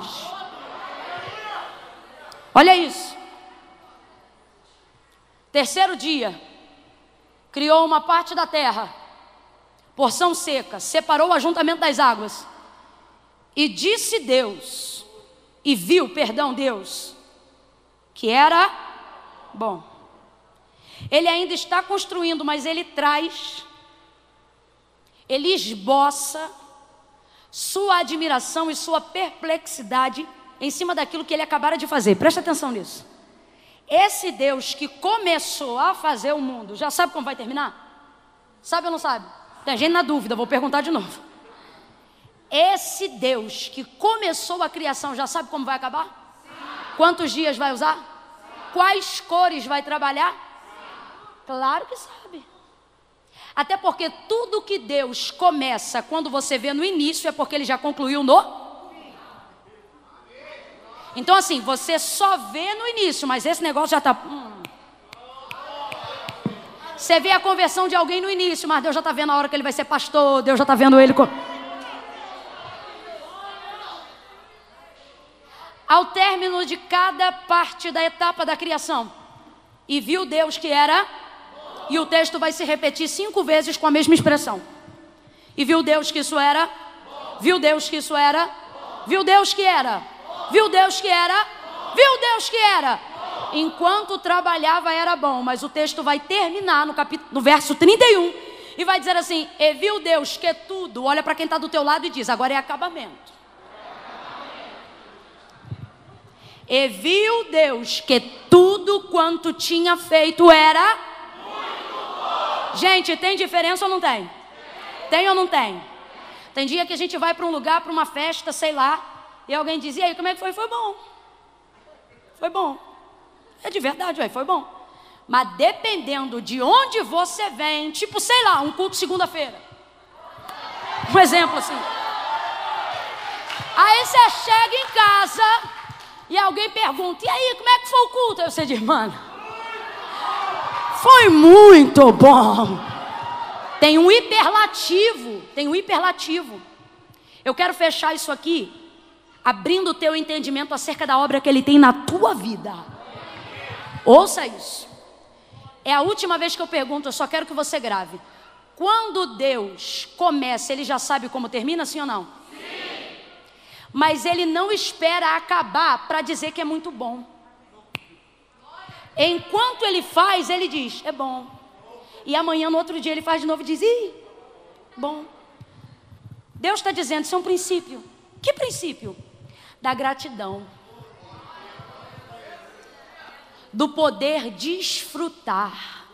S1: Olha isso. Terceiro dia, criou uma parte da terra, porção seca, separou o ajuntamento das águas. E disse Deus, e viu, perdão, Deus, que era bom. Ele ainda está construindo, mas ele traz, ele esboça sua admiração e sua perplexidade em cima daquilo que ele acabara de fazer. Presta atenção nisso. Esse Deus que começou a fazer o mundo, já sabe como vai terminar? Sabe ou não sabe? Tem gente na dúvida, vou perguntar de novo. Esse Deus que começou a criação, já sabe como vai acabar? Sim. Quantos dias vai usar? Sim. Quais cores vai trabalhar? Sim. Claro que sabe. Até porque tudo que Deus começa quando você vê no início é porque ele já concluiu no então, assim, você só vê no início, mas esse negócio já está. Hum. Você vê a conversão de alguém no início, mas Deus já está vendo a hora que ele vai ser pastor, Deus já está vendo ele. Com... Ao término de cada parte da etapa da criação, e viu Deus que era, e o texto vai se repetir cinco vezes com a mesma expressão. E viu Deus que isso era, viu Deus que isso era, viu Deus que era. Viu Deus que era? Viu Deus que era? Enquanto trabalhava era bom, mas o texto vai terminar no, capítulo, no verso 31 e vai dizer assim: E viu Deus que tudo, olha para quem está do teu lado e diz: agora é acabamento. E viu Deus que tudo quanto tinha feito era. Gente, tem diferença ou não tem? Tem ou não tem? Tem dia que a gente vai para um lugar, para uma festa, sei lá, e alguém dizia, e aí, como é que foi? Foi bom. Foi bom. É de verdade, ué, foi bom. Mas dependendo de onde você vem, tipo, sei lá, um culto segunda-feira. Um exemplo assim. Aí você chega em casa e alguém pergunta, e aí, como é que foi o culto? Aí você diz, mano, foi muito bom. Tem um hiperlativo, tem um hiperlativo. Eu quero fechar isso aqui abrindo o teu entendimento acerca da obra que Ele tem na tua vida. Ouça isso. É a última vez que eu pergunto, eu só quero que você grave. Quando Deus começa, Ele já sabe como termina, sim ou não? Sim. Mas Ele não espera acabar para dizer que é muito bom. Enquanto Ele faz, Ele diz, é bom. E amanhã, no outro dia, Ele faz de novo e diz, ih, bom. Deus está dizendo, isso é um princípio. Que princípio? Da gratidão, do poder desfrutar.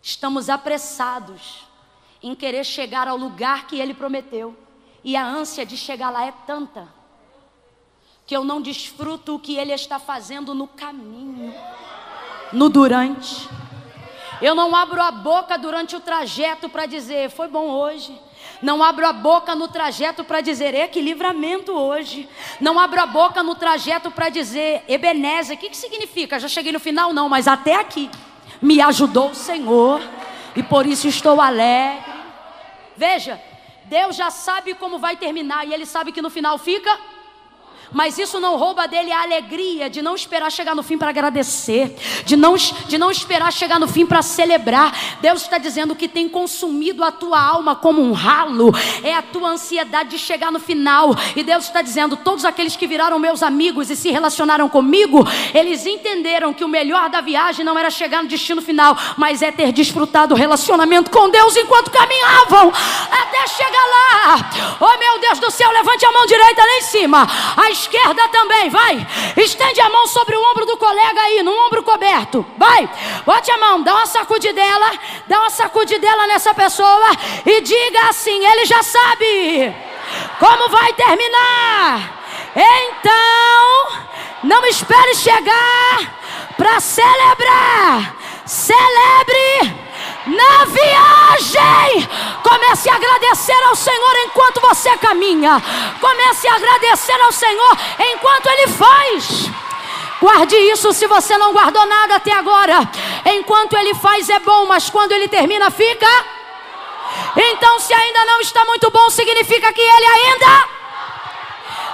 S1: Estamos apressados em querer chegar ao lugar que Ele prometeu, e a ânsia de chegar lá é tanta que eu não desfruto o que Ele está fazendo no caminho, no durante. Eu não abro a boca durante o trajeto para dizer, foi bom hoje. Não abro a boca no trajeto para dizer, que livramento hoje. Não abro a boca no trajeto para dizer, Ebenezer, o que, que significa? Já cheguei no final? Não, mas até aqui me ajudou o Senhor. e por isso estou alegre. Veja, Deus já sabe como vai terminar e Ele sabe que no final fica mas isso não rouba dele a alegria de não esperar chegar no fim para agradecer, de não, de não esperar chegar no fim para celebrar. Deus está dizendo que tem consumido a tua alma como um ralo, é a tua ansiedade de chegar no final. E Deus está dizendo: todos aqueles que viraram meus amigos e se relacionaram comigo, eles entenderam que o melhor da viagem não era chegar no destino final, mas é ter desfrutado o relacionamento com Deus enquanto caminhavam até chegar lá. Oh meu Deus do céu, levante a mão direita lá em cima. As esquerda também, vai. Estende a mão sobre o ombro do colega aí, no ombro coberto. Vai. Bote a mão, dá uma sacudidela, dá uma sacudidela nessa pessoa e diga assim: ele já sabe como vai terminar. Então, não espere chegar para celebrar. Celebre na viagem. Comece a agradecer ao Senhor enquanto você caminha. Comece a agradecer ao Senhor enquanto Ele faz. Guarde isso se você não guardou nada até agora. Enquanto Ele faz é bom, mas quando Ele termina fica. Então, se ainda não está muito bom, significa que Ele ainda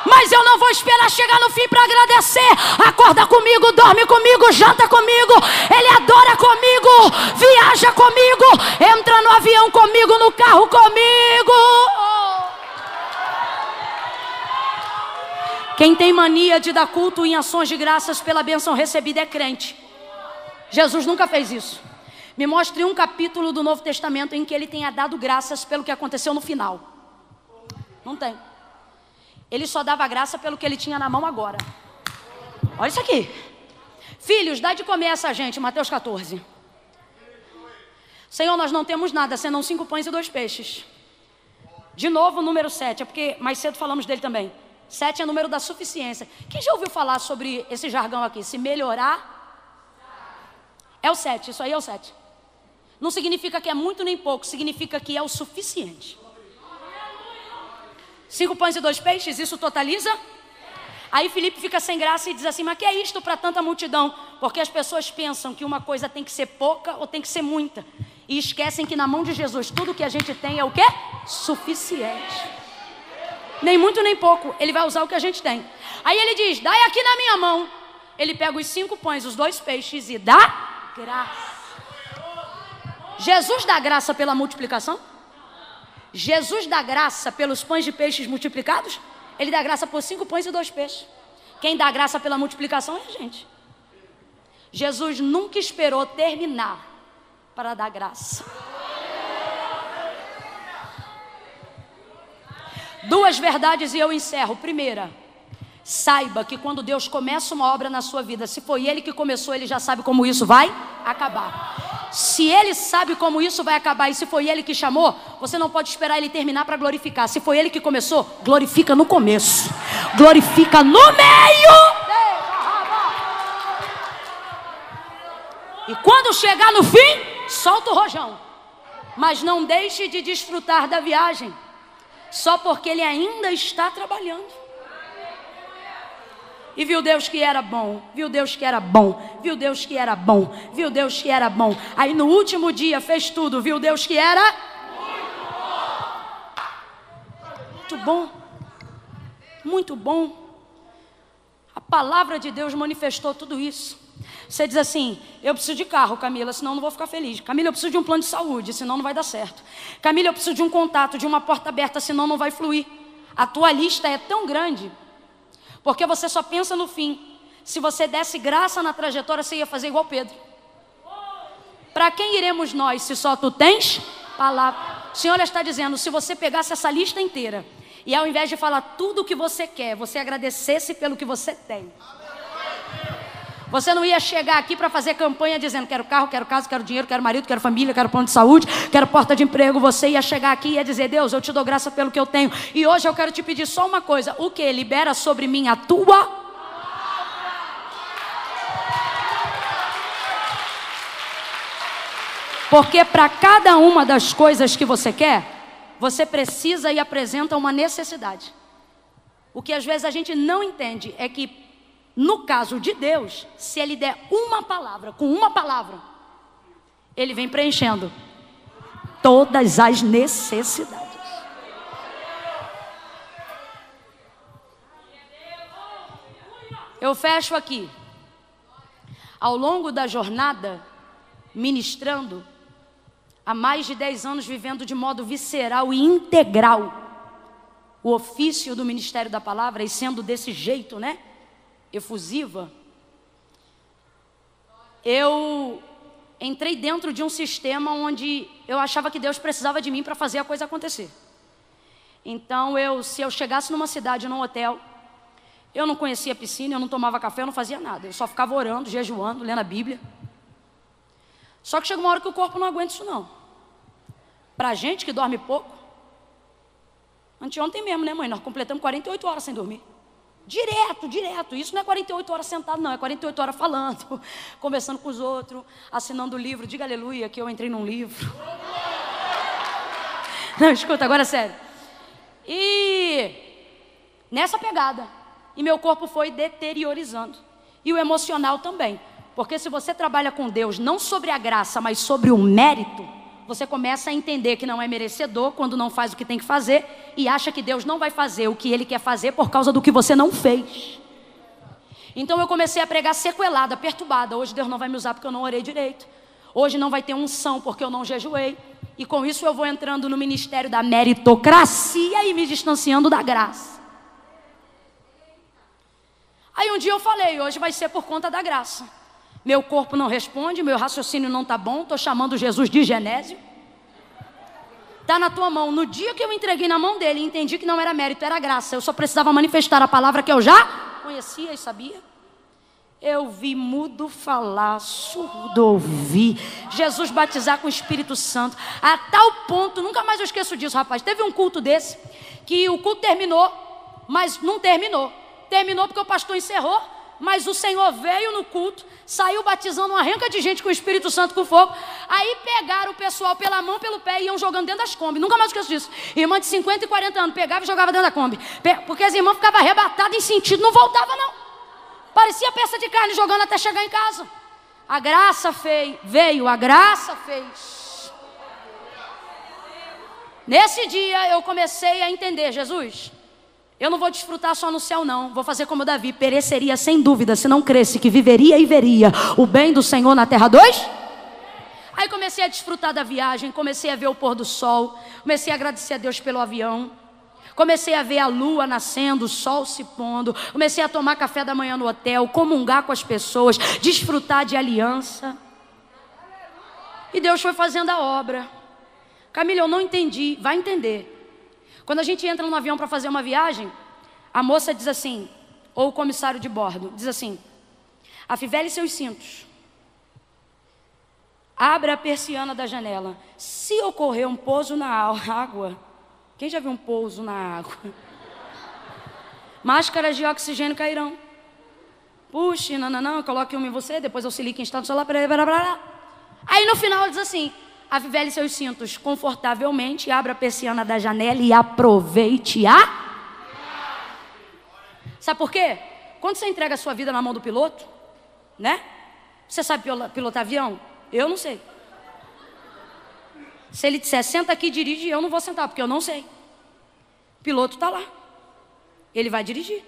S1: mas eu não vou esperar chegar no fim para agradecer. Acorda comigo, dorme comigo, janta comigo, ele adora comigo, viaja comigo, entra no avião comigo, no carro comigo. Quem tem mania de dar culto em ações de graças pela bênção recebida é crente. Jesus nunca fez isso. Me mostre um capítulo do Novo Testamento em que ele tenha dado graças pelo que aconteceu no final. Não tem. Ele só dava graça pelo que ele tinha na mão agora. Olha isso aqui. Filhos, dá de comer essa gente, Mateus 14. Senhor, nós não temos nada, senão cinco pães e dois peixes. De novo, o número sete, é porque mais cedo falamos dele também. Sete é o número da suficiência. Quem já ouviu falar sobre esse jargão aqui? Se melhorar, é o sete, isso aí é o sete. Não significa que é muito nem pouco, significa que é o suficiente. Cinco pães e dois peixes, isso totaliza? Aí Felipe fica sem graça e diz assim: Mas que é isto para tanta multidão? Porque as pessoas pensam que uma coisa tem que ser pouca ou tem que ser muita. E esquecem que na mão de Jesus tudo que a gente tem é o quê? Suficiente. Nem muito nem pouco. Ele vai usar o que a gente tem. Aí ele diz: Dai aqui na minha mão. Ele pega os cinco pães, os dois peixes e dá graça. Jesus dá graça pela multiplicação? Jesus dá graça pelos pães de peixes multiplicados, ele dá graça por cinco pães e dois peixes. Quem dá graça pela multiplicação é a gente. Jesus nunca esperou terminar para dar graça. Duas verdades e eu encerro. Primeira, saiba que quando Deus começa uma obra na sua vida, se foi Ele que começou, Ele já sabe como isso vai acabar. Se ele sabe como isso vai acabar e se foi ele que chamou, você não pode esperar ele terminar para glorificar. Se foi ele que começou, glorifica no começo, glorifica no meio. E quando chegar no fim, solta o rojão. Mas não deixe de desfrutar da viagem, só porque ele ainda está trabalhando. E viu Deus que era bom, viu Deus que era bom, viu Deus que era bom, viu Deus que era bom. Aí no último dia fez tudo, viu Deus que era muito bom. Muito bom. A palavra de Deus manifestou tudo isso. Você diz assim: eu preciso de carro, Camila, senão não vou ficar feliz. Camila, eu preciso de um plano de saúde, senão não vai dar certo. Camila, eu preciso de um contato, de uma porta aberta, senão não vai fluir. A tua lista é tão grande porque você só pensa no fim. Se você desse graça na trajetória, você ia fazer igual Pedro. Para quem iremos nós se só tu tens palavra? O Senhor está dizendo: se você pegasse essa lista inteira e ao invés de falar tudo o que você quer, você agradecesse pelo que você tem. Você não ia chegar aqui para fazer campanha dizendo: quero carro, quero casa, quero dinheiro, quero marido, quero família, quero plano de saúde, quero porta de emprego. Você ia chegar aqui e ia dizer: Deus, eu te dou graça pelo que eu tenho. E hoje eu quero te pedir só uma coisa: o que? Libera sobre mim a tua. Porque para cada uma das coisas que você quer, você precisa e apresenta uma necessidade. O que às vezes a gente não entende é que no caso de Deus, se Ele der uma palavra, com uma palavra, Ele vem preenchendo. todas as necessidades. Eu fecho aqui. Ao longo da jornada, ministrando, há mais de 10 anos vivendo de modo visceral e integral o ofício do ministério da palavra e sendo desse jeito, né? Efusiva. Eu entrei dentro de um sistema onde eu achava que Deus precisava de mim para fazer a coisa acontecer. Então, eu, se eu chegasse numa cidade, num hotel, eu não conhecia piscina, eu não tomava café, eu não fazia nada. Eu só ficava orando, jejuando, lendo a Bíblia. Só que chega uma hora que o corpo não aguenta isso não. Para gente que dorme pouco, anteontem mesmo, né mãe? Nós completamos 48 horas sem dormir. Direto, direto. Isso não é 48 horas sentado, não. É 48 horas falando, conversando com os outros, assinando o livro. Diga aleluia que eu entrei num livro. Não, escuta, agora é sério. E nessa pegada. E meu corpo foi deteriorizando. E o emocional também. Porque se você trabalha com Deus não sobre a graça, mas sobre o mérito, você começa a entender que não é merecedor quando não faz o que tem que fazer e acha que Deus não vai fazer o que ele quer fazer por causa do que você não fez. Então eu comecei a pregar sequelada, perturbada. Hoje Deus não vai me usar porque eu não orei direito. Hoje não vai ter unção porque eu não jejuei. E com isso eu vou entrando no ministério da meritocracia e me distanciando da graça. Aí um dia eu falei, hoje vai ser por conta da graça. Meu corpo não responde, meu raciocínio não está bom, estou chamando Jesus de Genésio. Está na tua mão. No dia que eu entreguei na mão dele, entendi que não era mérito, era graça. Eu só precisava manifestar a palavra que eu já conhecia e sabia. Eu vi mudo falar, surdo ouvir, Jesus batizar com o Espírito Santo, a tal ponto, nunca mais eu esqueço disso, rapaz. Teve um culto desse, que o culto terminou, mas não terminou. Terminou porque o pastor encerrou, mas o Senhor veio no culto, saiu batizando uma renca de gente com o Espírito Santo com fogo. Aí pegaram o pessoal pela mão, pelo pé e iam jogando dentro das Kombi. Nunca mais esqueço disso. Irmã de 50 e 40 anos pegava e jogava dentro da Kombi. Porque as irmãs ficavam arrebatadas em sentido, não voltava não. Parecia peça de carne jogando até chegar em casa. A graça fei, veio, a graça fez. Nesse dia eu comecei a entender, Jesus, eu não vou desfrutar só no céu, não. Vou fazer como Davi. Pereceria sem dúvida se não cresce, que viveria e veria o bem do Senhor na terra. Dois? Aí comecei a desfrutar da viagem, comecei a ver o pôr do sol, comecei a agradecer a Deus pelo avião. Comecei a ver a lua nascendo, o sol se pondo. Comecei a tomar café da manhã no hotel, comungar com as pessoas, desfrutar de aliança. E Deus foi fazendo a obra. Camila, eu não entendi. Vai entender. Quando a gente entra no avião para fazer uma viagem, a moça diz assim, ou o comissário de bordo, diz assim: afivele seus cintos. Abra a persiana da janela. Se ocorrer um pouso na água, quem já viu um pouso na água? Máscaras de oxigênio cairão. Puxe, não, não, não, coloque uma em você, depois auxilie quem está do seu lado. Aí no final diz assim: Avivele seus cintos confortavelmente, abra a persiana da janela e aproveite-a. Sabe por quê? Quando você entrega a sua vida na mão do piloto, né? Você sabe pilotar avião? Eu não sei. Se ele disser senta aqui e dirige, eu não vou sentar, porque eu não sei. O piloto está lá. Ele vai dirigir.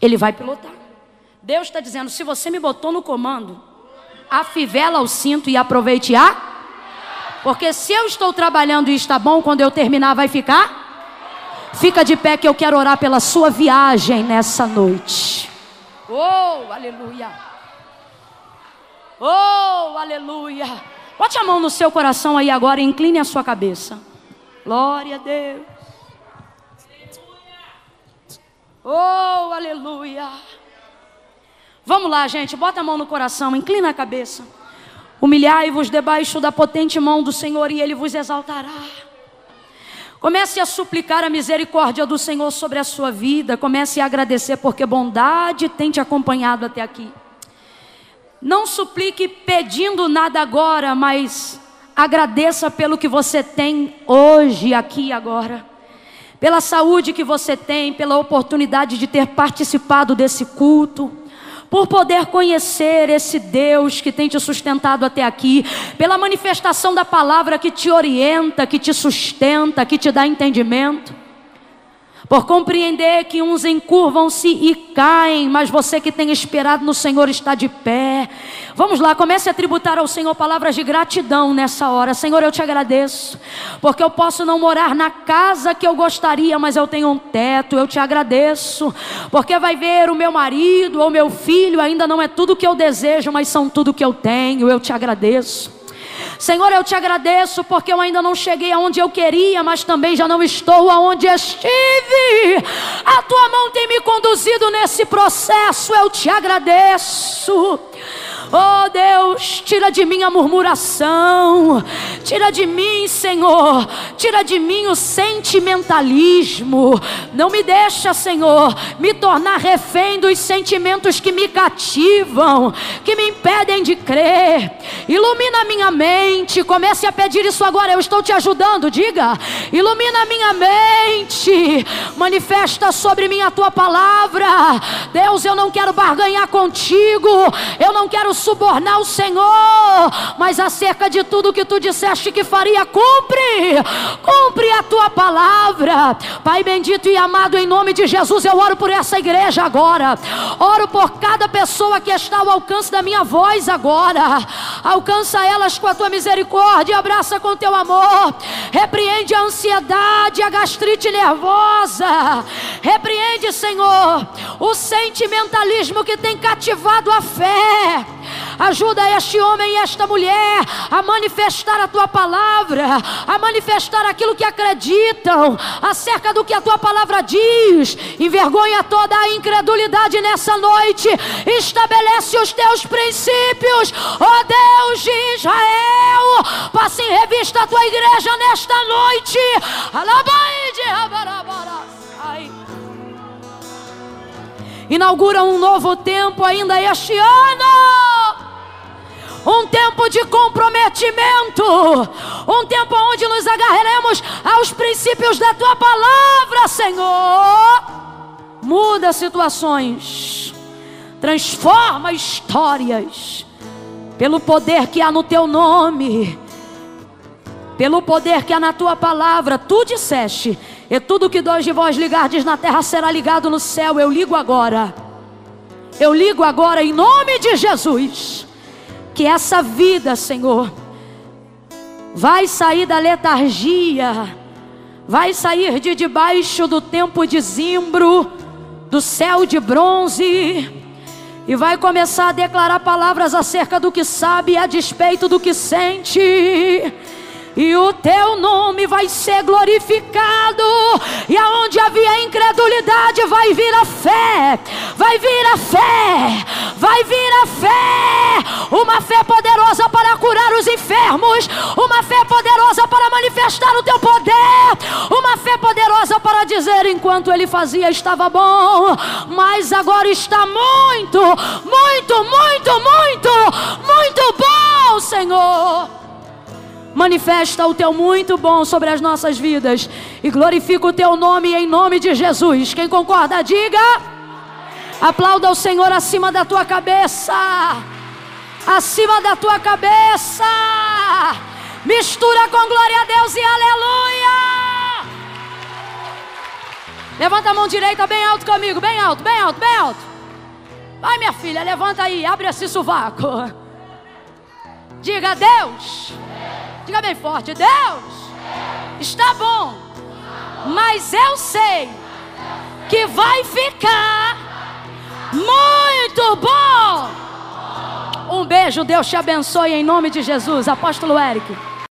S1: Ele vai pilotar. Deus está dizendo: se você me botou no comando, afivela o cinto e aproveite a porque se eu estou trabalhando e está bom, quando eu terminar, vai ficar? Fica de pé que eu quero orar pela sua viagem nessa noite. Oh, aleluia. Oh, aleluia. Bote a mão no seu coração aí agora e incline a sua cabeça. Glória a Deus. Oh, aleluia. Vamos lá, gente. Bota a mão no coração, inclina a cabeça. Humilhai-vos debaixo da potente mão do Senhor e ele vos exaltará. Comece a suplicar a misericórdia do Senhor sobre a sua vida. Comece a agradecer porque bondade tem te acompanhado até aqui. Não suplique pedindo nada agora, mas agradeça pelo que você tem hoje, aqui e agora. Pela saúde que você tem, pela oportunidade de ter participado desse culto por poder conhecer esse Deus que tem te sustentado até aqui, pela manifestação da palavra que te orienta, que te sustenta, que te dá entendimento por compreender que uns encurvam-se e caem, mas você que tem esperado no Senhor está de pé. Vamos lá, comece a tributar ao Senhor palavras de gratidão nessa hora. Senhor, eu te agradeço, porque eu posso não morar na casa que eu gostaria, mas eu tenho um teto. Eu te agradeço, porque vai ver o meu marido ou meu filho, ainda não é tudo que eu desejo, mas são tudo que eu tenho. Eu te agradeço. Senhor, eu te agradeço porque eu ainda não cheguei aonde eu queria, mas também já não estou aonde estive. A tua mão tem me conduzido nesse processo, eu te agradeço. Oh Deus, tira de mim a murmuração, tira de mim, Senhor, tira de mim o sentimentalismo. Não me deixa, Senhor, me tornar refém dos sentimentos que me cativam, que me impedem de crer. Ilumina minha mente, comece a pedir isso agora. Eu estou te ajudando, diga. Ilumina minha mente, manifesta sobre mim a tua palavra. Deus, eu não quero barganhar contigo, eu não quero subornar o Senhor, mas acerca de tudo que tu disseste que faria, cumpre, cumpre a tua palavra. Pai bendito e amado, em nome de Jesus, eu oro por essa igreja agora, oro por cada pessoa que está ao alcance da minha voz agora. Alcança elas com a tua misericórdia, abraça com teu amor, repreende a ansiedade, a gastrite nervosa, repreende, Senhor, o sentimentalismo que tem cativado a fé. Ajuda este homem e esta mulher a manifestar a tua palavra, a manifestar aquilo que acreditam acerca do que a tua palavra diz. Envergonha toda a incredulidade nessa noite. Estabelece os teus princípios, ó Deus de Israel. Passe em revista a tua igreja nesta noite. Inaugura um novo tempo ainda este ano. Um tempo de comprometimento, um tempo onde nos agarraremos aos princípios da tua palavra, Senhor. Muda situações, transforma histórias, pelo poder que há no teu nome, pelo poder que há na tua palavra. Tu disseste, e tudo que dois de vós ligardes na terra será ligado no céu. Eu ligo agora. Eu ligo agora em nome de Jesus que essa vida, Senhor, vai sair da letargia, vai sair de debaixo do tempo de zimbro, do céu de bronze, e vai começar a declarar palavras acerca do que sabe a despeito do que sente e o teu nome vai ser glorificado. E aonde havia incredulidade, vai vir a fé, vai vir a fé, vai vir a fé, uma fé poderosa para curar os enfermos, uma fé poderosa para manifestar o teu poder, uma fé poderosa para dizer enquanto ele fazia estava bom, mas agora está muito, muito, muito, muito, muito bom, Senhor manifesta o teu muito bom sobre as nossas vidas e glorifica o teu nome em nome de Jesus. Quem concorda, diga. Aplauda o Senhor acima da tua cabeça. Acima da tua cabeça. Mistura com glória a Deus e aleluia. Levanta a mão direita bem alto comigo, bem alto, bem alto, bem alto. Vai, minha filha, levanta aí, abre esse sovaco. Diga, Deus, Diga bem forte: Deus está bom, mas eu sei que vai ficar muito bom. Um beijo, Deus te abençoe em nome de Jesus. Apóstolo Érico.